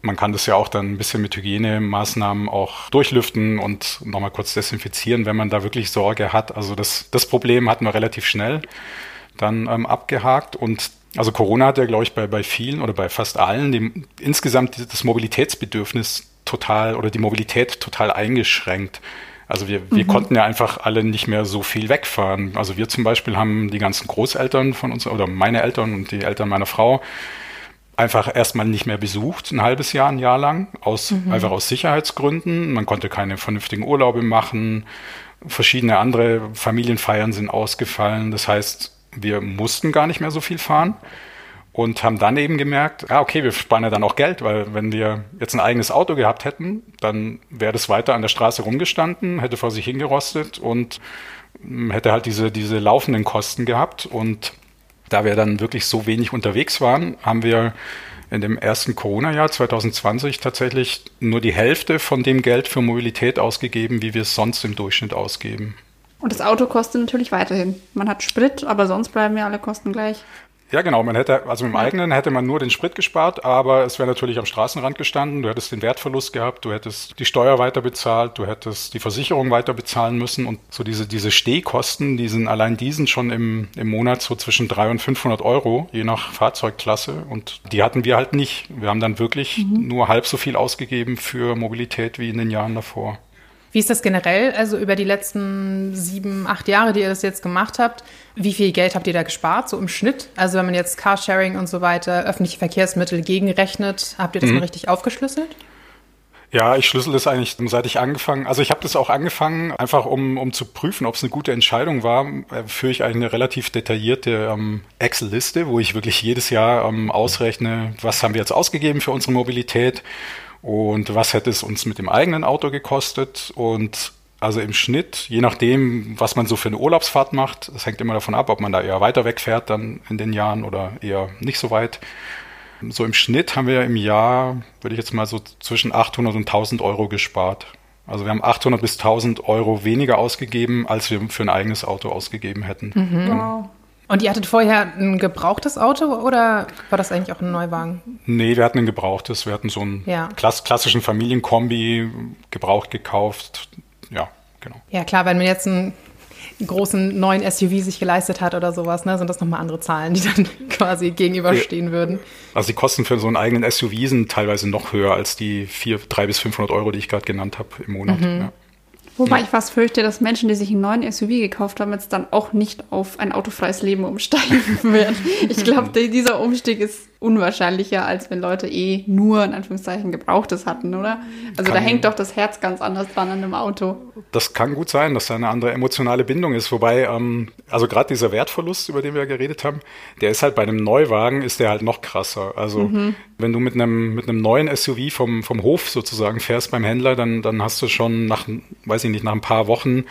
Man kann das ja auch dann ein bisschen mit Hygienemaßnahmen auch durchlüften und nochmal kurz desinfizieren, wenn man da wirklich Sorge hat. Also das, das Problem hatten wir relativ schnell dann ähm, abgehakt. Und also Corona hat ja, glaube ich, bei, bei vielen oder bei fast allen dem, insgesamt das Mobilitätsbedürfnis total oder die Mobilität total eingeschränkt. Also wir, wir mhm. konnten ja einfach alle nicht mehr so viel wegfahren. Also wir zum Beispiel haben die ganzen Großeltern von uns oder meine Eltern und die Eltern meiner Frau einfach erstmal nicht mehr besucht, ein halbes Jahr, ein Jahr lang, aus, mhm. einfach aus Sicherheitsgründen. Man konnte keine vernünftigen Urlaube machen. Verschiedene andere Familienfeiern sind ausgefallen. Das heißt, wir mussten gar nicht mehr so viel fahren und haben dann eben gemerkt, ah, okay, wir sparen ja dann auch Geld, weil wenn wir jetzt ein eigenes Auto gehabt hätten, dann wäre das weiter an der Straße rumgestanden, hätte vor sich hingerostet und hm, hätte halt diese, diese laufenden Kosten gehabt. Und da wir dann wirklich so wenig unterwegs waren, haben wir in dem ersten Corona-Jahr 2020 tatsächlich nur die Hälfte von dem Geld für Mobilität ausgegeben, wie wir es sonst im Durchschnitt ausgeben. Und das Auto kostet natürlich weiterhin. Man hat Sprit, aber sonst bleiben ja alle Kosten gleich. Ja, genau. Man hätte, also mit dem eigenen hätte man nur den Sprit gespart, aber es wäre natürlich am Straßenrand gestanden. Du hättest den Wertverlust gehabt, du hättest die Steuer weiter bezahlt, du hättest die Versicherung weiter bezahlen müssen und so diese, diese Stehkosten, die sind allein diesen schon im, im Monat so zwischen 300 und 500 Euro, je nach Fahrzeugklasse. Und die hatten wir halt nicht. Wir haben dann wirklich mhm. nur halb so viel ausgegeben für Mobilität wie in den Jahren davor. Wie ist das generell, also über die letzten sieben, acht Jahre, die ihr das jetzt gemacht habt? Wie viel Geld habt ihr da gespart, so im Schnitt? Also wenn man jetzt Carsharing und so weiter, öffentliche Verkehrsmittel gegenrechnet, habt ihr das mhm. mal richtig aufgeschlüsselt? Ja, ich schlüssel das eigentlich, seit ich angefangen, also ich habe das auch angefangen, einfach um, um zu prüfen, ob es eine gute Entscheidung war, äh, führe ich eine relativ detaillierte ähm, Excel-Liste, wo ich wirklich jedes Jahr ähm, ausrechne, was haben wir jetzt ausgegeben für unsere Mobilität und was hätte es uns mit dem eigenen Auto gekostet und also im Schnitt, je nachdem, was man so für eine Urlaubsfahrt macht, das hängt immer davon ab, ob man da eher weiter wegfährt dann in den Jahren oder eher nicht so weit. So im Schnitt haben wir im Jahr, würde ich jetzt mal so zwischen 800 und 1000 Euro gespart. Also wir haben 800 bis 1000 Euro weniger ausgegeben, als wir für ein eigenes Auto ausgegeben hätten. Mhm. Wow. Und ihr hattet vorher ein gebrauchtes Auto oder war das eigentlich auch ein Neuwagen? Nee, wir hatten ein gebrauchtes. Wir hatten so einen ja. klass klassischen Familienkombi gebraucht gekauft. Ja, genau. Ja, klar, wenn man jetzt einen großen neuen SUV sich geleistet hat oder sowas, ne, sind das nochmal andere Zahlen, die dann quasi gegenüberstehen ja. würden. Also die Kosten für so einen eigenen SUV sind teilweise noch höher als die 300 bis 500 Euro, die ich gerade genannt habe im Monat. Mhm. Ja. Wobei ja. ich fast fürchte, dass Menschen, die sich einen neuen SUV gekauft haben, jetzt dann auch nicht auf ein autofreies Leben umsteigen werden. Ich glaube, dieser Umstieg ist unwahrscheinlicher, als wenn Leute eh nur in Anführungszeichen Gebrauchtes hatten, oder? Also kann, da hängt doch das Herz ganz anders dran an einem Auto. Das kann gut sein, dass da eine andere emotionale Bindung ist. Wobei, ähm, also gerade dieser Wertverlust, über den wir ja geredet haben, der ist halt bei einem Neuwagen, ist der halt noch krasser. Also mhm. wenn du mit einem, mit einem neuen SUV vom, vom Hof sozusagen fährst beim Händler, dann, dann hast du schon nach, weiß ich nicht, nach ein paar Wochen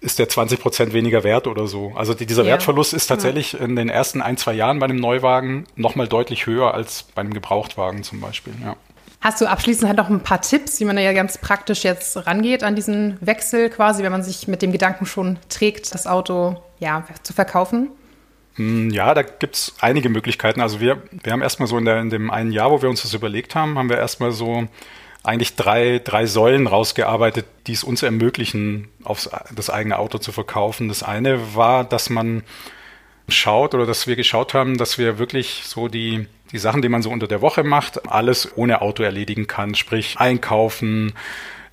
ist der 20 Prozent weniger wert oder so. Also die, dieser ja. Wertverlust ist tatsächlich ja. in den ersten ein, zwei Jahren bei einem Neuwagen nochmal deutlich höher als bei einem Gebrauchtwagen zum Beispiel. Ja. Hast du abschließend halt noch ein paar Tipps, wie man da ja ganz praktisch jetzt rangeht an diesen Wechsel quasi, wenn man sich mit dem Gedanken schon trägt, das Auto ja, zu verkaufen? Hm, ja, da gibt es einige Möglichkeiten. Also wir, wir haben erstmal so in, der, in dem einen Jahr, wo wir uns das überlegt haben, haben wir erstmal so eigentlich drei, drei Säulen rausgearbeitet, die es uns ermöglichen, auf das eigene Auto zu verkaufen. Das eine war, dass man schaut oder dass wir geschaut haben, dass wir wirklich so die, die Sachen, die man so unter der Woche macht, alles ohne Auto erledigen kann. Sprich, einkaufen,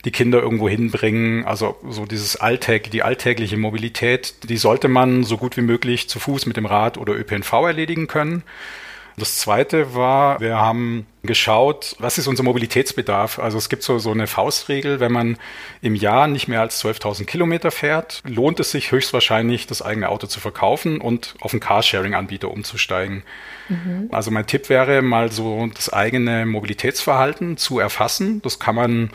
die Kinder irgendwo hinbringen. Also so dieses Alltag, die alltägliche Mobilität, die sollte man so gut wie möglich zu Fuß mit dem Rad oder ÖPNV erledigen können. Das zweite war, wir haben geschaut, was ist unser Mobilitätsbedarf? Also es gibt so, so eine Faustregel, wenn man im Jahr nicht mehr als 12.000 Kilometer fährt, lohnt es sich höchstwahrscheinlich, das eigene Auto zu verkaufen und auf einen Carsharing-Anbieter umzusteigen. Mhm. Also mein Tipp wäre, mal so das eigene Mobilitätsverhalten zu erfassen. Das kann man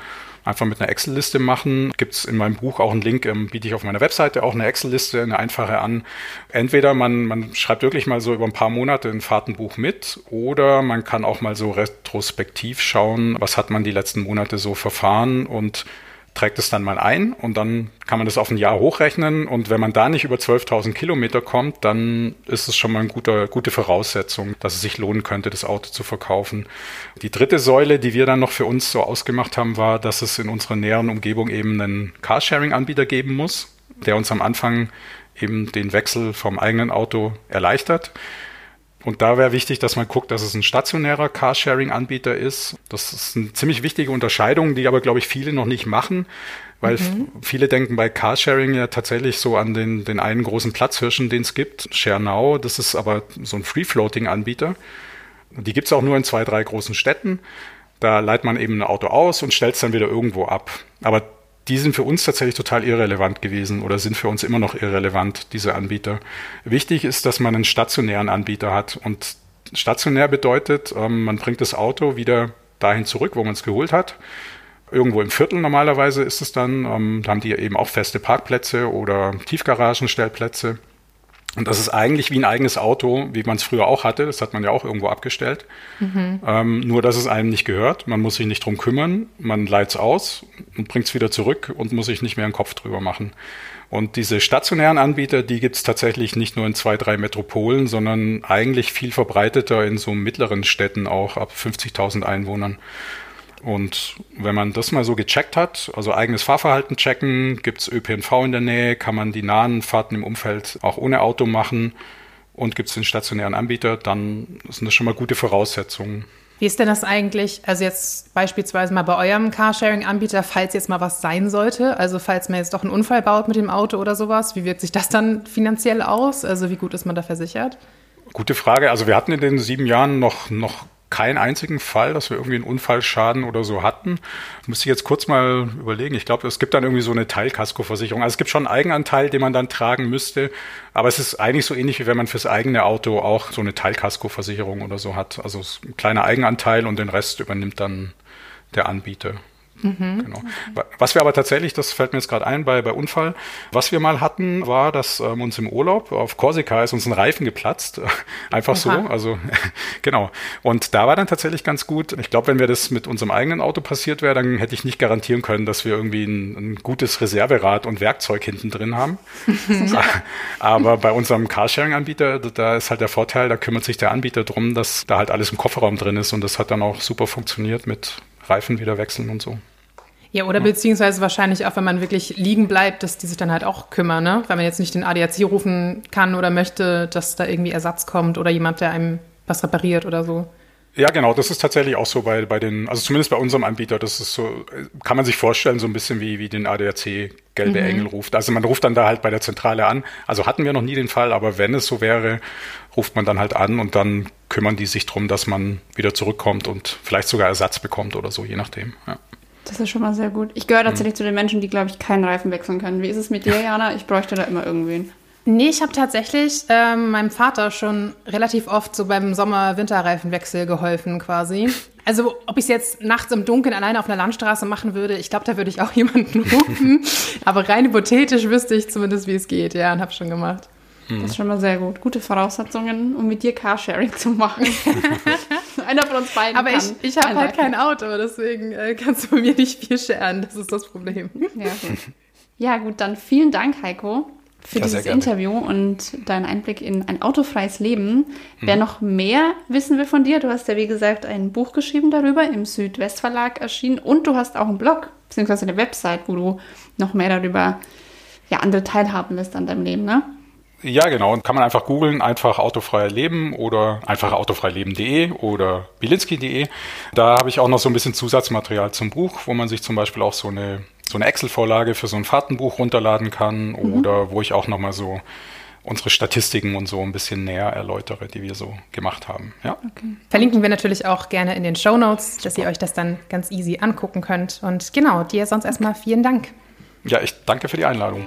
einfach mit einer Excel-Liste machen. Gibt es in meinem Buch auch einen Link, ähm, biete ich auf meiner Webseite auch eine Excel-Liste, eine einfache an. Entweder man, man schreibt wirklich mal so über ein paar Monate ein Fahrtenbuch mit oder man kann auch mal so retrospektiv schauen, was hat man die letzten Monate so verfahren und trägt es dann mal ein und dann kann man das auf ein Jahr hochrechnen und wenn man da nicht über 12.000 Kilometer kommt, dann ist es schon mal eine gute, gute Voraussetzung, dass es sich lohnen könnte, das Auto zu verkaufen. Die dritte Säule, die wir dann noch für uns so ausgemacht haben, war, dass es in unserer näheren Umgebung eben einen Carsharing-Anbieter geben muss, der uns am Anfang eben den Wechsel vom eigenen Auto erleichtert. Und da wäre wichtig, dass man guckt, dass es ein stationärer Carsharing-Anbieter ist. Das ist eine ziemlich wichtige Unterscheidung, die aber, glaube ich, viele noch nicht machen, weil mhm. viele denken bei Carsharing ja tatsächlich so an den, den einen großen Platzhirschen, den es gibt, ShareNow. Das ist aber so ein Free-Floating-Anbieter. Die gibt es auch nur in zwei, drei großen Städten. Da leiht man eben ein Auto aus und stellt es dann wieder irgendwo ab. Aber die sind für uns tatsächlich total irrelevant gewesen oder sind für uns immer noch irrelevant, diese Anbieter. Wichtig ist, dass man einen stationären Anbieter hat. Und stationär bedeutet, ähm, man bringt das Auto wieder dahin zurück, wo man es geholt hat. Irgendwo im Viertel normalerweise ist es dann. Ähm, da haben die eben auch feste Parkplätze oder Tiefgaragenstellplätze. Und das ist eigentlich wie ein eigenes Auto, wie man es früher auch hatte. Das hat man ja auch irgendwo abgestellt. Mhm. Ähm, nur, dass es einem nicht gehört. Man muss sich nicht drum kümmern. Man leiht es aus und bringt es wieder zurück und muss sich nicht mehr einen Kopf drüber machen. Und diese stationären Anbieter, die gibt es tatsächlich nicht nur in zwei, drei Metropolen, sondern eigentlich viel verbreiteter in so mittleren Städten auch ab 50.000 Einwohnern. Und wenn man das mal so gecheckt hat, also eigenes Fahrverhalten checken, gibt es ÖPNV in der Nähe, kann man die nahen Fahrten im Umfeld auch ohne Auto machen und gibt es den stationären Anbieter, dann sind das schon mal gute Voraussetzungen. Wie ist denn das eigentlich, also jetzt beispielsweise mal bei eurem Carsharing-Anbieter, falls jetzt mal was sein sollte, also falls man jetzt doch einen Unfall baut mit dem Auto oder sowas, wie wirkt sich das dann finanziell aus? Also wie gut ist man da versichert? Gute Frage. Also wir hatten in den sieben Jahren noch, noch keinen einzigen Fall, dass wir irgendwie einen Unfallschaden oder so hatten. Müsste ich jetzt kurz mal überlegen. Ich glaube, es gibt dann irgendwie so eine Teilkaskoversicherung. Also es gibt schon einen Eigenanteil, den man dann tragen müsste. Aber es ist eigentlich so ähnlich, wie wenn man fürs eigene Auto auch so eine Teilkaskoversicherung oder so hat. Also ein kleiner Eigenanteil und den Rest übernimmt dann der Anbieter. Mhm. Genau. Was wir aber tatsächlich, das fällt mir jetzt gerade ein bei, bei Unfall, was wir mal hatten, war, dass ähm, uns im Urlaub auf Korsika ist uns ein Reifen geplatzt. Einfach Aha. so. Also genau. Und da war dann tatsächlich ganz gut. Ich glaube, wenn wir das mit unserem eigenen Auto passiert wäre, dann hätte ich nicht garantieren können, dass wir irgendwie ein, ein gutes Reserverad und Werkzeug hinten drin haben. aber bei unserem Carsharing-Anbieter, da ist halt der Vorteil, da kümmert sich der Anbieter drum, dass da halt alles im Kofferraum drin ist und das hat dann auch super funktioniert mit Reifen wieder wechseln und so. Ja, oder beziehungsweise wahrscheinlich auch, wenn man wirklich liegen bleibt, dass die sich dann halt auch kümmern, ne? Wenn man jetzt nicht den ADAC rufen kann oder möchte, dass da irgendwie Ersatz kommt oder jemand, der einem was repariert oder so. Ja, genau, das ist tatsächlich auch so bei, bei den, also zumindest bei unserem Anbieter, das ist so, kann man sich vorstellen, so ein bisschen wie, wie den ADAC gelbe mhm. Engel ruft. Also man ruft dann da halt bei der Zentrale an. Also hatten wir noch nie den Fall, aber wenn es so wäre, ruft man dann halt an und dann kümmern die sich drum, dass man wieder zurückkommt und vielleicht sogar Ersatz bekommt oder so, je nachdem. Ja. Das ist schon mal sehr gut. Ich gehöre tatsächlich mhm. zu den Menschen, die, glaube ich, keinen Reifen wechseln können. Wie ist es mit dir, Jana? Ich bräuchte da immer irgendwen. Nee, ich habe tatsächlich ähm, meinem Vater schon relativ oft so beim Sommer-Winterreifenwechsel geholfen quasi. Also ob ich es jetzt nachts im Dunkeln alleine auf einer Landstraße machen würde, ich glaube, da würde ich auch jemanden rufen. Aber rein hypothetisch wüsste ich zumindest, wie es geht, ja, und habe schon gemacht. Das ist schon mal sehr gut. Gute Voraussetzungen, um mit dir Carsharing zu machen. Einer von uns beiden. Aber kann ich, ich habe halt kein Auto, deswegen äh, kannst du bei mir nicht viel scheren. Das ist das Problem. Ja, gut. ja, gut, dann vielen Dank, Heiko. für ja, dieses Interview und deinen Einblick in ein autofreies Leben. Mhm. Wer noch mehr wissen will von dir, du hast ja wie gesagt ein Buch geschrieben darüber, im Südwestverlag erschienen und du hast auch einen Blog, beziehungsweise eine Website, wo du noch mehr darüber ja, andere teilhaben lässt an deinem Leben, ne? Ja, genau. Und kann man einfach googeln, einfach autofreier Leben oder einfach autofreileben.de oder bilinski.de. Da habe ich auch noch so ein bisschen Zusatzmaterial zum Buch, wo man sich zum Beispiel auch so eine, so eine Excel-Vorlage für so ein Fahrtenbuch runterladen kann mhm. oder wo ich auch nochmal so unsere Statistiken und so ein bisschen näher erläutere, die wir so gemacht haben. Ja. Okay. Verlinken wir natürlich auch gerne in den Show Notes, dass ihr euch das dann ganz easy angucken könnt. Und genau, dir sonst erstmal vielen Dank. Ja, ich danke für die Einladung.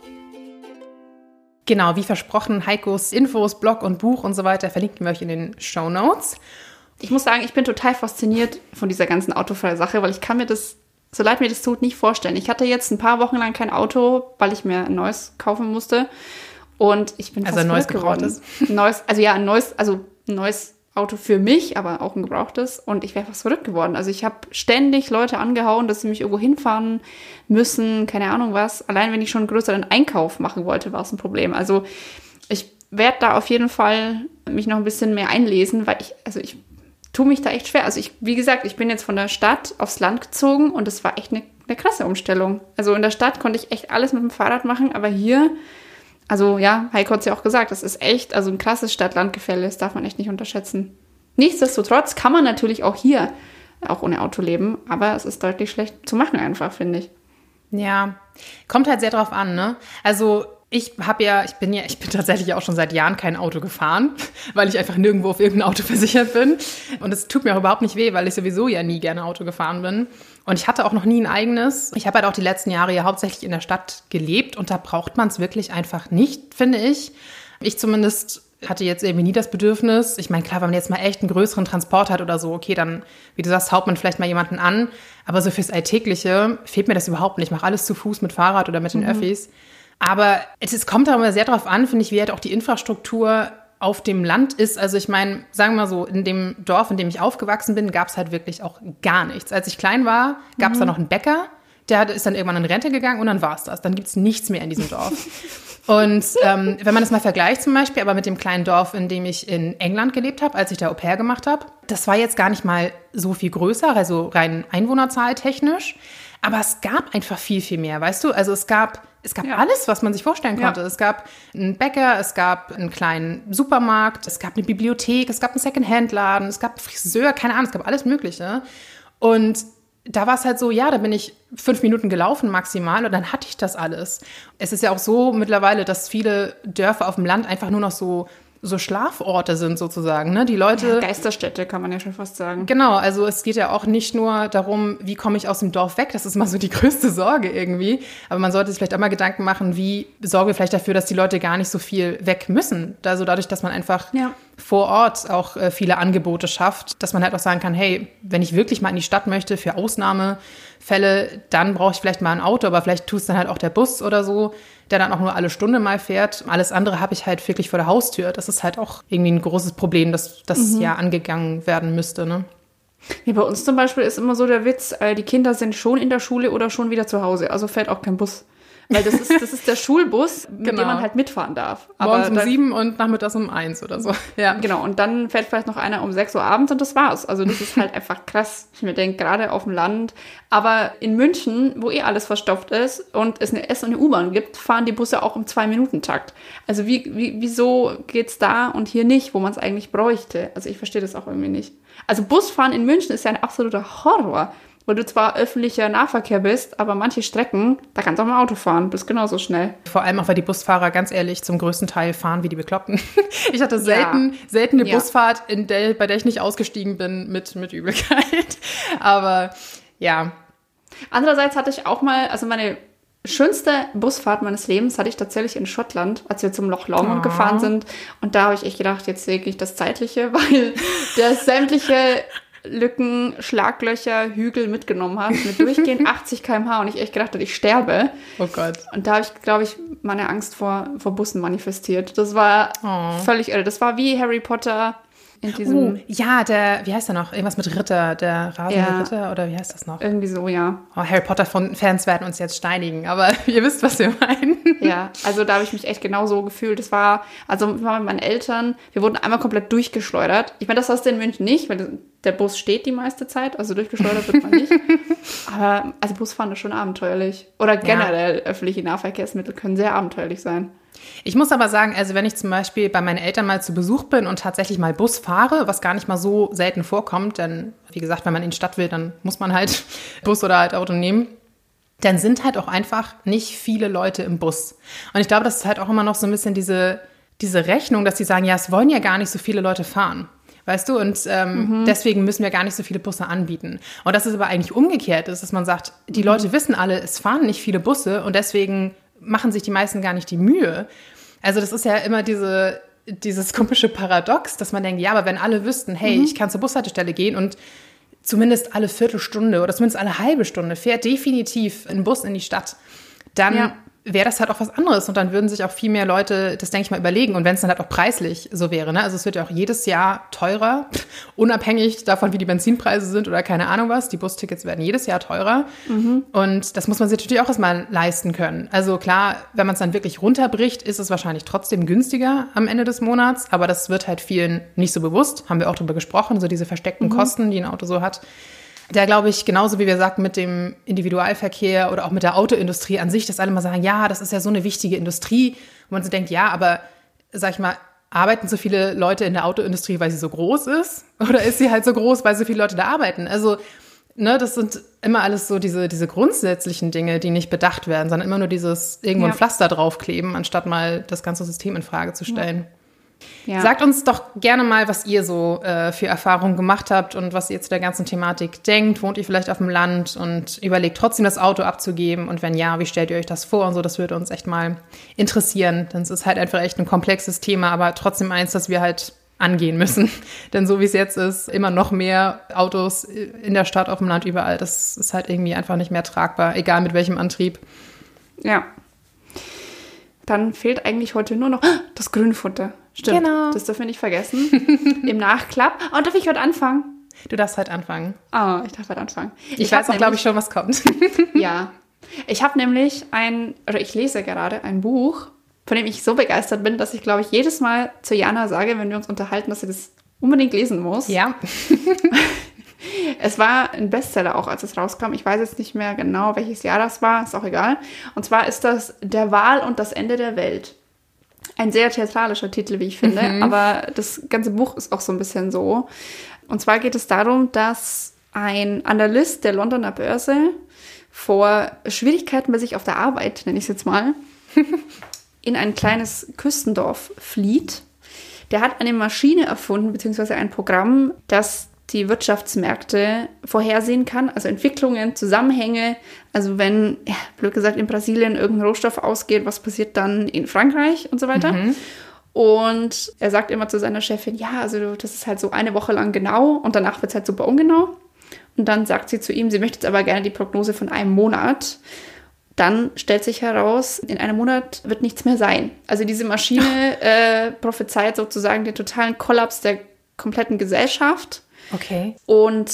Genau, wie versprochen, Heikos Infos, Blog und Buch und so weiter verlinken wir euch in den Show Notes. Ich muss sagen, ich bin total fasziniert von dieser ganzen autofreien Sache, weil ich kann mir das, so leid mir das tut, nicht vorstellen. Ich hatte jetzt ein paar Wochen lang kein Auto, weil ich mir ein neues kaufen musste. Und ich bin also ein neues gebrauchtes. Neues, also ja, ein neues, also ein neues Auto für mich, aber auch ein gebrauchtes. Und ich wäre fast verrückt geworden. Also ich habe ständig Leute angehauen, dass sie mich irgendwo hinfahren müssen, keine Ahnung was. Allein wenn ich schon einen größeren Einkauf machen wollte, war es ein Problem. Also ich werde da auf jeden Fall mich noch ein bisschen mehr einlesen, weil ich, also ich tue mich da echt schwer. Also ich, wie gesagt, ich bin jetzt von der Stadt aufs Land gezogen und es war echt eine, eine krasse Umstellung. Also in der Stadt konnte ich echt alles mit dem Fahrrad machen, aber hier also ja, Heiko hat es ja auch gesagt, das ist echt, also ein krasses Stadt-Land-Gefälle, das darf man echt nicht unterschätzen. Nichtsdestotrotz kann man natürlich auch hier auch ohne Auto leben, aber es ist deutlich schlecht zu machen einfach, finde ich. Ja, kommt halt sehr drauf an, ne? Also ich habe ja, ich bin ja, ich bin tatsächlich auch schon seit Jahren kein Auto gefahren, weil ich einfach nirgendwo auf irgendein Auto versichert bin. Und es tut mir auch überhaupt nicht weh, weil ich sowieso ja nie gerne Auto gefahren bin. Und ich hatte auch noch nie ein eigenes. Ich habe halt auch die letzten Jahre ja hauptsächlich in der Stadt gelebt und da braucht man es wirklich einfach nicht, finde ich. Ich zumindest hatte jetzt irgendwie nie das Bedürfnis. Ich meine, klar, wenn man jetzt mal echt einen größeren Transport hat oder so, okay, dann, wie du sagst, haut man vielleicht mal jemanden an. Aber so fürs Alltägliche fehlt mir das überhaupt nicht. Ich mache alles zu Fuß mit Fahrrad oder mit den mhm. Öffis. Aber es, es kommt aber sehr darauf an, finde ich, wie halt auch die Infrastruktur auf dem Land ist. Also ich meine, sagen wir mal so, in dem Dorf, in dem ich aufgewachsen bin, gab es halt wirklich auch gar nichts. Als ich klein war, gab es mhm. da noch einen Bäcker, der ist dann irgendwann in Rente gegangen und dann war es das. Dann gibt es nichts mehr in diesem Dorf. und ähm, wenn man das mal vergleicht zum Beispiel, aber mit dem kleinen Dorf, in dem ich in England gelebt habe, als ich da Au pair gemacht habe, das war jetzt gar nicht mal so viel größer, also rein Einwohnerzahl technisch. Aber es gab einfach viel, viel mehr, weißt du? Also es gab es gab ja. alles, was man sich vorstellen konnte. Ja. Es gab einen Bäcker, es gab einen kleinen Supermarkt, es gab eine Bibliothek, es gab einen Secondhand-Laden, es gab einen Friseur, keine Ahnung, es gab alles Mögliche. Und da war es halt so, ja, da bin ich fünf Minuten gelaufen maximal und dann hatte ich das alles. Es ist ja auch so mittlerweile, dass viele Dörfer auf dem Land einfach nur noch so so Schlaforte sind sozusagen. Ne? Die Leute. Ja, Geisterstädte kann man ja schon fast sagen. Genau, also es geht ja auch nicht nur darum, wie komme ich aus dem Dorf weg. Das ist mal so die größte Sorge irgendwie. Aber man sollte sich vielleicht auch mal Gedanken machen, wie sorgen wir vielleicht dafür, dass die Leute gar nicht so viel weg müssen. Also dadurch, dass man einfach ja. vor Ort auch äh, viele Angebote schafft, dass man halt auch sagen kann, hey, wenn ich wirklich mal in die Stadt möchte für Ausnahmefälle, dann brauche ich vielleicht mal ein Auto, aber vielleicht tust dann halt auch der Bus oder so der dann auch nur alle Stunde mal fährt. Alles andere habe ich halt wirklich vor der Haustür. Das ist halt auch irgendwie ein großes Problem, dass das mhm. ja angegangen werden müsste. Ne? Wie bei uns zum Beispiel ist immer so der Witz, äh, die Kinder sind schon in der Schule oder schon wieder zu Hause. Also fährt auch kein Bus. Weil das ist, das ist der Schulbus, mit genau. dem man halt mitfahren darf. Aber Morgens um dann, sieben und nachmittags um eins oder so. Ja. Genau, und dann fährt vielleicht noch einer um sechs Uhr abends und das war's. Also das ist halt einfach krass. Ich mir denke, gerade auf dem Land. Aber in München, wo eh alles verstopft ist und es eine S- und eine U-Bahn gibt, fahren die Busse auch im Zwei-Minuten-Takt. Also wie, wie, wieso geht's da und hier nicht, wo man es eigentlich bräuchte? Also ich verstehe das auch irgendwie nicht. Also Busfahren in München ist ja ein absoluter Horror weil du zwar öffentlicher Nahverkehr bist, aber manche Strecken, da kannst du auch mal Auto fahren, bist genauso schnell. Vor allem auch, weil die Busfahrer ganz ehrlich zum größten Teil fahren wie die Bekloppten. Ich hatte selten, ja. selten eine ja. Busfahrt, in der, bei der ich nicht ausgestiegen bin mit, mit Übelkeit. Aber ja. Andererseits hatte ich auch mal, also meine schönste Busfahrt meines Lebens hatte ich tatsächlich in Schottland, als wir zum Loch Lomond Oh. gefahren sind. Und da habe ich echt gedacht, jetzt sehe ich das Zeitliche, weil der sämtliche Lücken, Schlaglöcher, Hügel mitgenommen hat, mit durchgehend 80 km/h und ich echt gedacht habe, ich sterbe. Oh Gott. Und da habe ich, glaube ich, meine Angst vor, vor Bussen manifestiert. Das war Oh. völlig irre. Das war wie Harry Potter in Oh, diesem, ja, der, wie heißt der noch? Irgendwas mit Ritter, der rasende Ja. Ritter oder wie heißt das noch? irgendwie so, ja. Oh, Harry Potter-Fans werden uns jetzt steinigen, aber ihr wisst, was wir meinen. Ja, also da habe ich mich echt genau so gefühlt. Das war, also mit meinen Eltern, wir wurden einmal komplett durchgeschleudert. Ich meine, das hast du in München nicht, weil der Bus steht die meiste Zeit, also durchgeschleudert wird man nicht. Aber also Busfahren ist schon abenteuerlich. Oder generell öffentliche Nahverkehrsmittel können sehr abenteuerlich sein. Ich muss aber sagen, also wenn ich zum Beispiel bei meinen Eltern mal zu Besuch bin und tatsächlich mal Bus fahre, was gar nicht mal so selten vorkommt, denn wie gesagt, wenn man in die Stadt will, dann muss man halt Bus oder halt Auto nehmen, dann sind halt auch einfach nicht viele Leute im Bus. Und ich glaube, das ist halt auch immer noch so ein bisschen diese, diese Rechnung, dass sie sagen, ja, es wollen ja gar nicht so viele Leute fahren. Weißt du, und ähm, deswegen müssen wir gar nicht so viele Busse anbieten. Und dass es aber eigentlich umgekehrt ist, dass man sagt, die Leute wissen alle, es fahren nicht viele Busse und deswegen machen sich die meisten gar nicht die Mühe. Also das ist ja immer diese, dieses komische Paradox, dass man denkt, ja, aber wenn alle wüssten, hey, ich kann zur Bushaltestelle gehen und zumindest alle Viertelstunde oder zumindest alle halbe Stunde fährt definitiv ein Bus in die Stadt, dann Ja. Wäre das halt auch was anderes und dann würden sich auch viel mehr Leute das, denke ich mal, überlegen und wenn es dann halt auch preislich so wäre. Ne? Also es wird ja auch jedes Jahr teurer, unabhängig davon, wie die Benzinpreise sind oder keine Ahnung was. Die Bustickets werden jedes Jahr teurer und das muss man sich natürlich auch erstmal leisten können. Also klar, wenn man es dann wirklich runterbricht, ist es wahrscheinlich trotzdem günstiger am Ende des Monats, aber das wird halt vielen nicht so bewusst. Haben wir auch darüber gesprochen, so diese versteckten Kosten, die ein Auto so hat. Da glaube ich, genauso wie wir sagten mit dem Individualverkehr oder auch mit der Autoindustrie an sich, dass alle mal sagen, ja, das ist ja so eine wichtige Industrie. Und man so denkt, ja, aber sag ich mal, arbeiten so viele Leute in der Autoindustrie, weil sie so groß ist? Oder ist sie halt so groß, weil so viele Leute da arbeiten? Also, ne, das sind immer alles so diese, diese grundsätzlichen Dinge, die nicht bedacht werden, sondern immer nur dieses irgendwo ein Ja. Pflaster draufkleben, anstatt mal das ganze System in Frage zu stellen. Ja. Sagt uns doch gerne mal, was ihr so äh, für Erfahrungen gemacht habt und was ihr zu der ganzen Thematik denkt. Wohnt ihr vielleicht auf dem Land und überlegt trotzdem das Auto abzugeben? Und wenn ja, wie stellt ihr euch das vor? Und so, das würde uns echt mal interessieren. Denn es ist halt einfach echt ein komplexes Thema, aber trotzdem eins, das wir halt angehen müssen. Denn so wie es jetzt ist, immer noch mehr Autos in der Stadt, auf dem Land, überall. Das ist halt irgendwie einfach nicht mehr tragbar, egal mit welchem Antrieb. Ja. Dann fehlt eigentlich heute nur noch das Grünfutter. Stimmt. Genau. Das dürfen wir nicht vergessen. Im Nachklapp. Und darf ich heute anfangen? Du darfst halt anfangen. Ah, ich darf heute anfangen. Ich, hab weiß auch, glaube ich, schon, was kommt. Ja. Ich habe nämlich ein, oder ich lese gerade ein Buch, von dem ich so begeistert bin, dass ich, glaube ich, jedes Mal zu Jana sage, wenn wir uns unterhalten, dass sie das unbedingt lesen muss. ja. Es war ein Bestseller auch, als es rauskam. Ich weiß jetzt nicht mehr genau, welches Jahr das war, ist auch egal. Und zwar ist das Der Wahl und das Ende der Welt. Ein sehr theatralischer Titel, wie ich finde, aber das ganze Buch ist auch so ein bisschen so. Und zwar geht es darum, dass ein Analyst der Londoner Börse vor Schwierigkeiten bei sich auf der Arbeit, nenne ich es jetzt mal, in ein kleines Küstendorf flieht. Der hat eine Maschine erfunden, beziehungsweise ein Programm, das die Wirtschaftsmärkte vorhersehen kann, also Entwicklungen, Zusammenhänge. Also wenn, ja, blöd gesagt, in Brasilien irgendein Rohstoff ausgeht, was passiert dann in Frankreich und so weiter. Und er sagt immer zu seiner Chefin, ja, also das ist halt so eine Woche lang genau und danach wird es halt super ungenau. Und dann sagt sie zu ihm, sie möchte jetzt aber gerne die Prognose von einem Monat. Dann stellt sich heraus, in einem Monat wird nichts mehr sein. Also diese Maschine äh, prophezeit sozusagen den totalen Kollaps der kompletten Gesellschaft. Okay. Und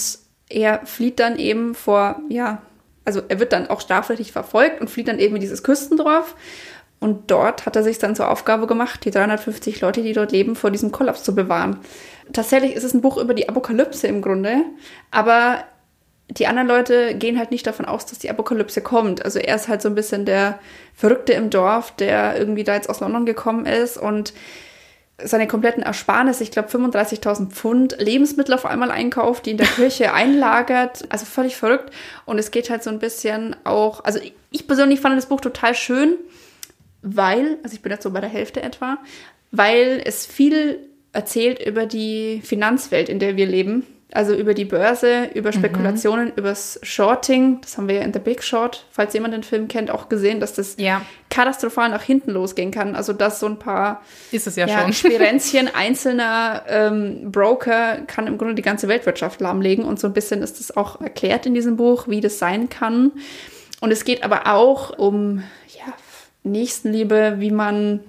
er flieht dann eben vor, ja, also er wird dann auch strafrechtlich verfolgt und flieht dann eben in dieses Küstendorf. Und dort hat er sich dann zur Aufgabe gemacht, die 350 Leute, die dort leben, vor diesem Kollaps zu bewahren. Tatsächlich ist es ein Buch über die Apokalypse im Grunde, aber die anderen Leute gehen halt nicht davon aus, dass die Apokalypse kommt. Also er ist halt so ein bisschen der Verrückte im Dorf, der irgendwie da jetzt aus London gekommen ist und seine kompletten Ersparnisse, ich glaube 35.000 Pfund Lebensmittel auf einmal einkauft, die in der Kirche einlagert. Also völlig verrückt. Und es geht halt so ein bisschen auch, also ich persönlich fand das Buch total schön, weil, also ich bin jetzt so bei der Hälfte etwa, weil es viel erzählt über die Finanzwelt, in der wir leben. Also über die Börse, über Spekulationen, mhm. übers Shorting. Das haben wir ja in The Big Short, falls jemand den Film kennt, auch gesehen, dass das ja. katastrophal nach hinten losgehen kann. Also dass so ein paar Ist es ja, ja schon. Spirenzchen einzelner ähm, Broker kann im Grunde die ganze Weltwirtschaft lahmlegen. Und so ein bisschen ist das auch erklärt in diesem Buch, wie das sein kann. Und es geht aber auch um ja, Nächstenliebe, wie man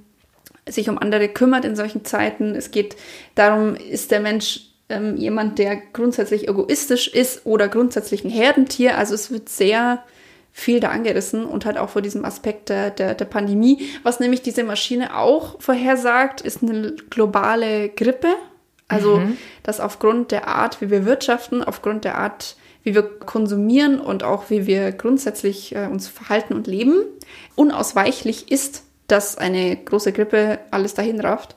sich um andere kümmert in solchen Zeiten. Es geht darum, ist der Mensch ähm, jemand, der grundsätzlich egoistisch ist oder grundsätzlich ein Herdentier. Also es wird sehr viel da angerissen und halt auch vor diesem Aspekt der, der, der Pandemie. Was nämlich diese Maschine auch vorhersagt, ist eine globale Grippe. Also, mhm. dass aufgrund der Art, wie wir wirtschaften, aufgrund der Art, wie wir konsumieren und auch wie wir grundsätzlich äh, uns verhalten und leben, unausweichlich ist, dass eine große Grippe alles dahin rafft.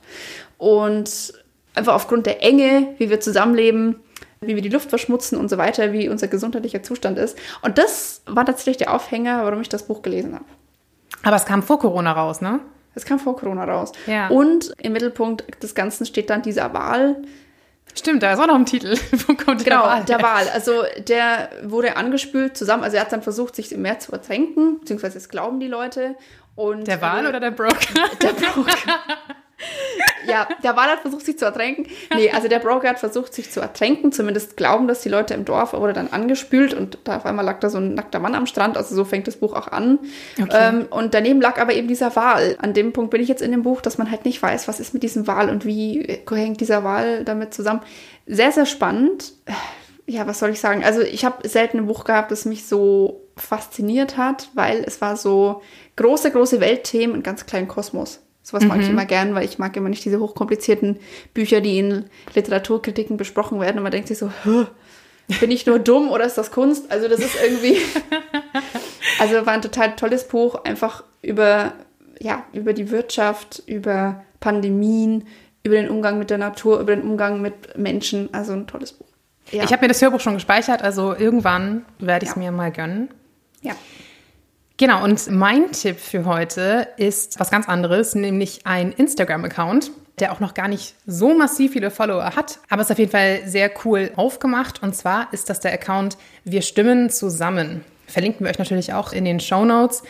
Und einfach aufgrund der Enge, wie wir zusammenleben, wie wir die Luft verschmutzen und so weiter, wie unser gesundheitlicher Zustand ist. Und das war tatsächlich der Aufhänger, warum ich das Buch gelesen habe. Aber es kam vor Corona raus, ne? Es kam vor Corona raus. Ja. Und im Mittelpunkt des Ganzen steht dann dieser Wahl. Stimmt, da ist auch noch ein Titel. Wo kommt genau, der Wahl? der Wahl. Also der wurde angespült zusammen. Also er hat dann versucht, sich im Meer zu ertränken, beziehungsweise das glauben die Leute. Und der Wahl äh, oder der Broker? Der Broker. ja, der Wal hat versucht, sich zu ertränken. Nee, also der Broker hat versucht, sich zu ertränken. Zumindest glauben das die Leute im Dorf. Er wurde dann angespült und da auf einmal lag da so ein nackter Mann am Strand. Also so fängt das Buch auch an. Okay. Ähm, und daneben lag aber eben dieser Wal. An dem Punkt bin ich jetzt in dem Buch, dass man halt nicht weiß, was ist mit diesem Wal und wie hängt dieser Wal damit zusammen. Sehr, sehr spannend. Ja, was soll ich sagen? Also ich habe selten ein Buch gehabt, das mich so fasziniert hat, weil es war so große, große Weltthemen und ganz kleinen Kosmos. Sowas mhm. mag ich mhm. immer gern, weil ich mag immer nicht diese hochkomplizierten Bücher, die in Literaturkritiken besprochen werden. Und man denkt sich so, bin ich nur dumm oder ist das Kunst? Also das ist irgendwie, also war ein total tolles Buch, einfach über, ja, über die Wirtschaft, über Pandemien, über den Umgang mit der Natur, über den Umgang mit Menschen. Also ein tolles Buch. Ja. Ich habe mir das Hörbuch schon gespeichert, also irgendwann werde ich es ja. mir mal gönnen. Ja. Genau, und mein Tipp für heute ist was ganz anderes, nämlich ein Instagram-Account, der auch noch gar nicht so massiv viele Follower hat, aber ist auf jeden Fall sehr cool aufgemacht. Und zwar ist das der Account Wir stimmen zusammen. Verlinken wir euch natürlich auch in den Show Notes.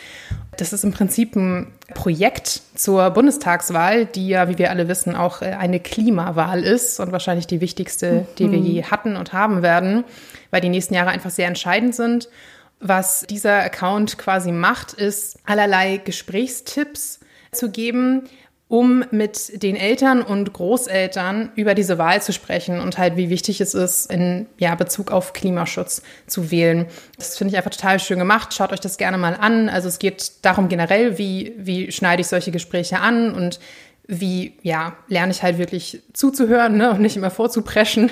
Das ist im Prinzip ein Projekt zur Bundestagswahl, die ja, wie wir alle wissen, auch eine Klimawahl ist und wahrscheinlich die wichtigste, die wir mhm. je hatten und haben werden, weil die nächsten Jahre einfach sehr entscheidend sind. Was dieser Account quasi macht, ist allerlei Gesprächstipps zu geben, um mit den Eltern und Großeltern über diese Wahl zu sprechen und halt, wie wichtig es ist, in ja, Bezug auf Klimaschutz zu wählen. Das finde ich einfach total schön gemacht. Schaut euch das gerne mal an. Also es geht darum generell, wie, wie schneide ich solche Gespräche an und wie, ja, lerne ich halt wirklich zuzuhören ne, und nicht immer vorzupreschen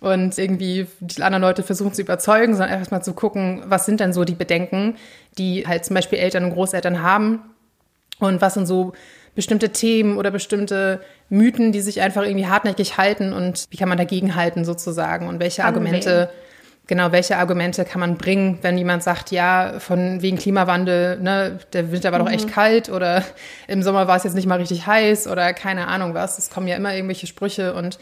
und irgendwie die anderen Leute versuchen zu überzeugen, sondern erst mal zu gucken, was sind denn so die Bedenken, die halt zum Beispiel Eltern und Großeltern haben und was sind so bestimmte Themen oder bestimmte Mythen, die sich einfach irgendwie hartnäckig halten und wie kann man dagegen halten sozusagen und welche Argumente genau, welche Argumente kann man bringen, wenn jemand sagt, ja, von wegen Klimawandel, ne, der Winter war mhm. doch echt mhm. kalt oder im Sommer war es jetzt nicht mal richtig heiß oder keine Ahnung was. Es kommen ja immer irgendwelche Sprüche und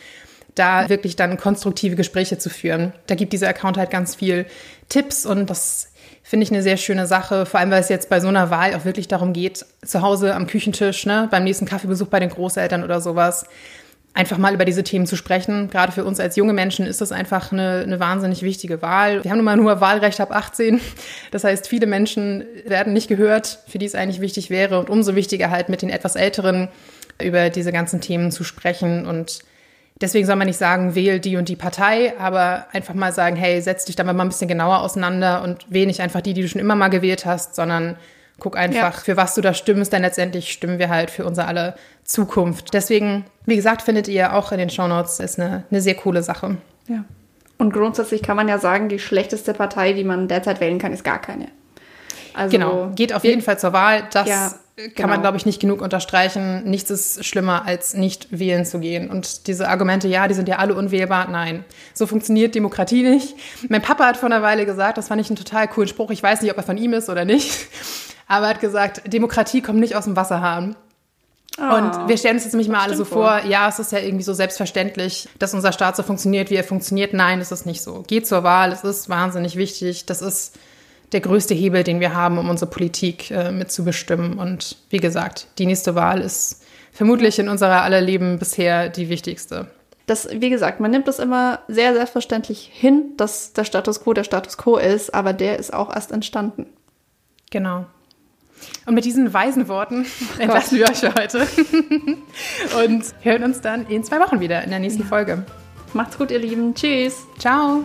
da wirklich dann konstruktive Gespräche zu führen. Da gibt dieser Account halt ganz viel Tipps und das finde ich eine sehr schöne Sache, vor allem weil es jetzt bei so einer Wahl auch wirklich darum geht, zu Hause am Küchentisch, ne, beim nächsten Kaffeebesuch bei den Großeltern oder sowas, einfach mal über diese Themen zu sprechen. Gerade für uns als junge Menschen ist das einfach eine, eine wahnsinnig wichtige Wahl. Wir haben nun mal nur Wahlrecht ab 18. Das heißt, viele Menschen werden nicht gehört, für die es eigentlich wichtig wäre. Und umso wichtiger halt mit den etwas Älteren über diese ganzen Themen zu sprechen. Und deswegen soll man nicht sagen, wähl die und die Partei, aber einfach mal sagen, hey, setz dich damit mal ein bisschen genauer auseinander und wähl nicht einfach die, die du schon immer mal gewählt hast, sondern guck einfach, ja. für was du da stimmst, denn letztendlich stimmen wir halt für unser alle Zukunft. Deswegen, wie gesagt, findet ihr auch in den Shownotes, ist eine, eine sehr coole Sache. Ja. Und grundsätzlich kann man ja sagen, die schlechteste Partei, die man derzeit wählen kann, ist gar keine. Also, genau, geht auf jeden Fall zur Wahl. Das ja, kann genau. man, glaube ich, nicht genug unterstreichen. Nichts ist schlimmer, als nicht wählen zu gehen. Und diese Argumente, ja, die sind ja alle unwählbar. Nein, so funktioniert Demokratie nicht. Mein Papa hat vor einer Weile gesagt, das fand ich einen total coolen Spruch. Ich weiß nicht, ob er von ihm ist oder nicht. Aber er hat gesagt, Demokratie kommt nicht aus dem Wasserhahn. Oh, und wir stellen uns jetzt nämlich mal alle so vor, ja, es ist ja irgendwie so selbstverständlich, dass unser Staat so funktioniert, wie er funktioniert. Nein, es ist nicht so. Geht zur Wahl, es ist wahnsinnig wichtig. Das ist der größte Hebel, den wir haben, um unsere Politik äh, mitzubestimmen. Und wie gesagt, die nächste Wahl ist vermutlich in unserer aller Leben bisher die wichtigste. Das, wie gesagt, man nimmt das immer sehr selbstverständlich hin, dass der Status quo der Status quo ist, aber der ist auch erst entstanden. Genau. Und mit diesen weisen Worten oh entlassen wir euch für heute und hören uns dann in zwei Wochen wieder in der nächsten Folge. Macht's gut, ihr Lieben. Tschüss. Ciao.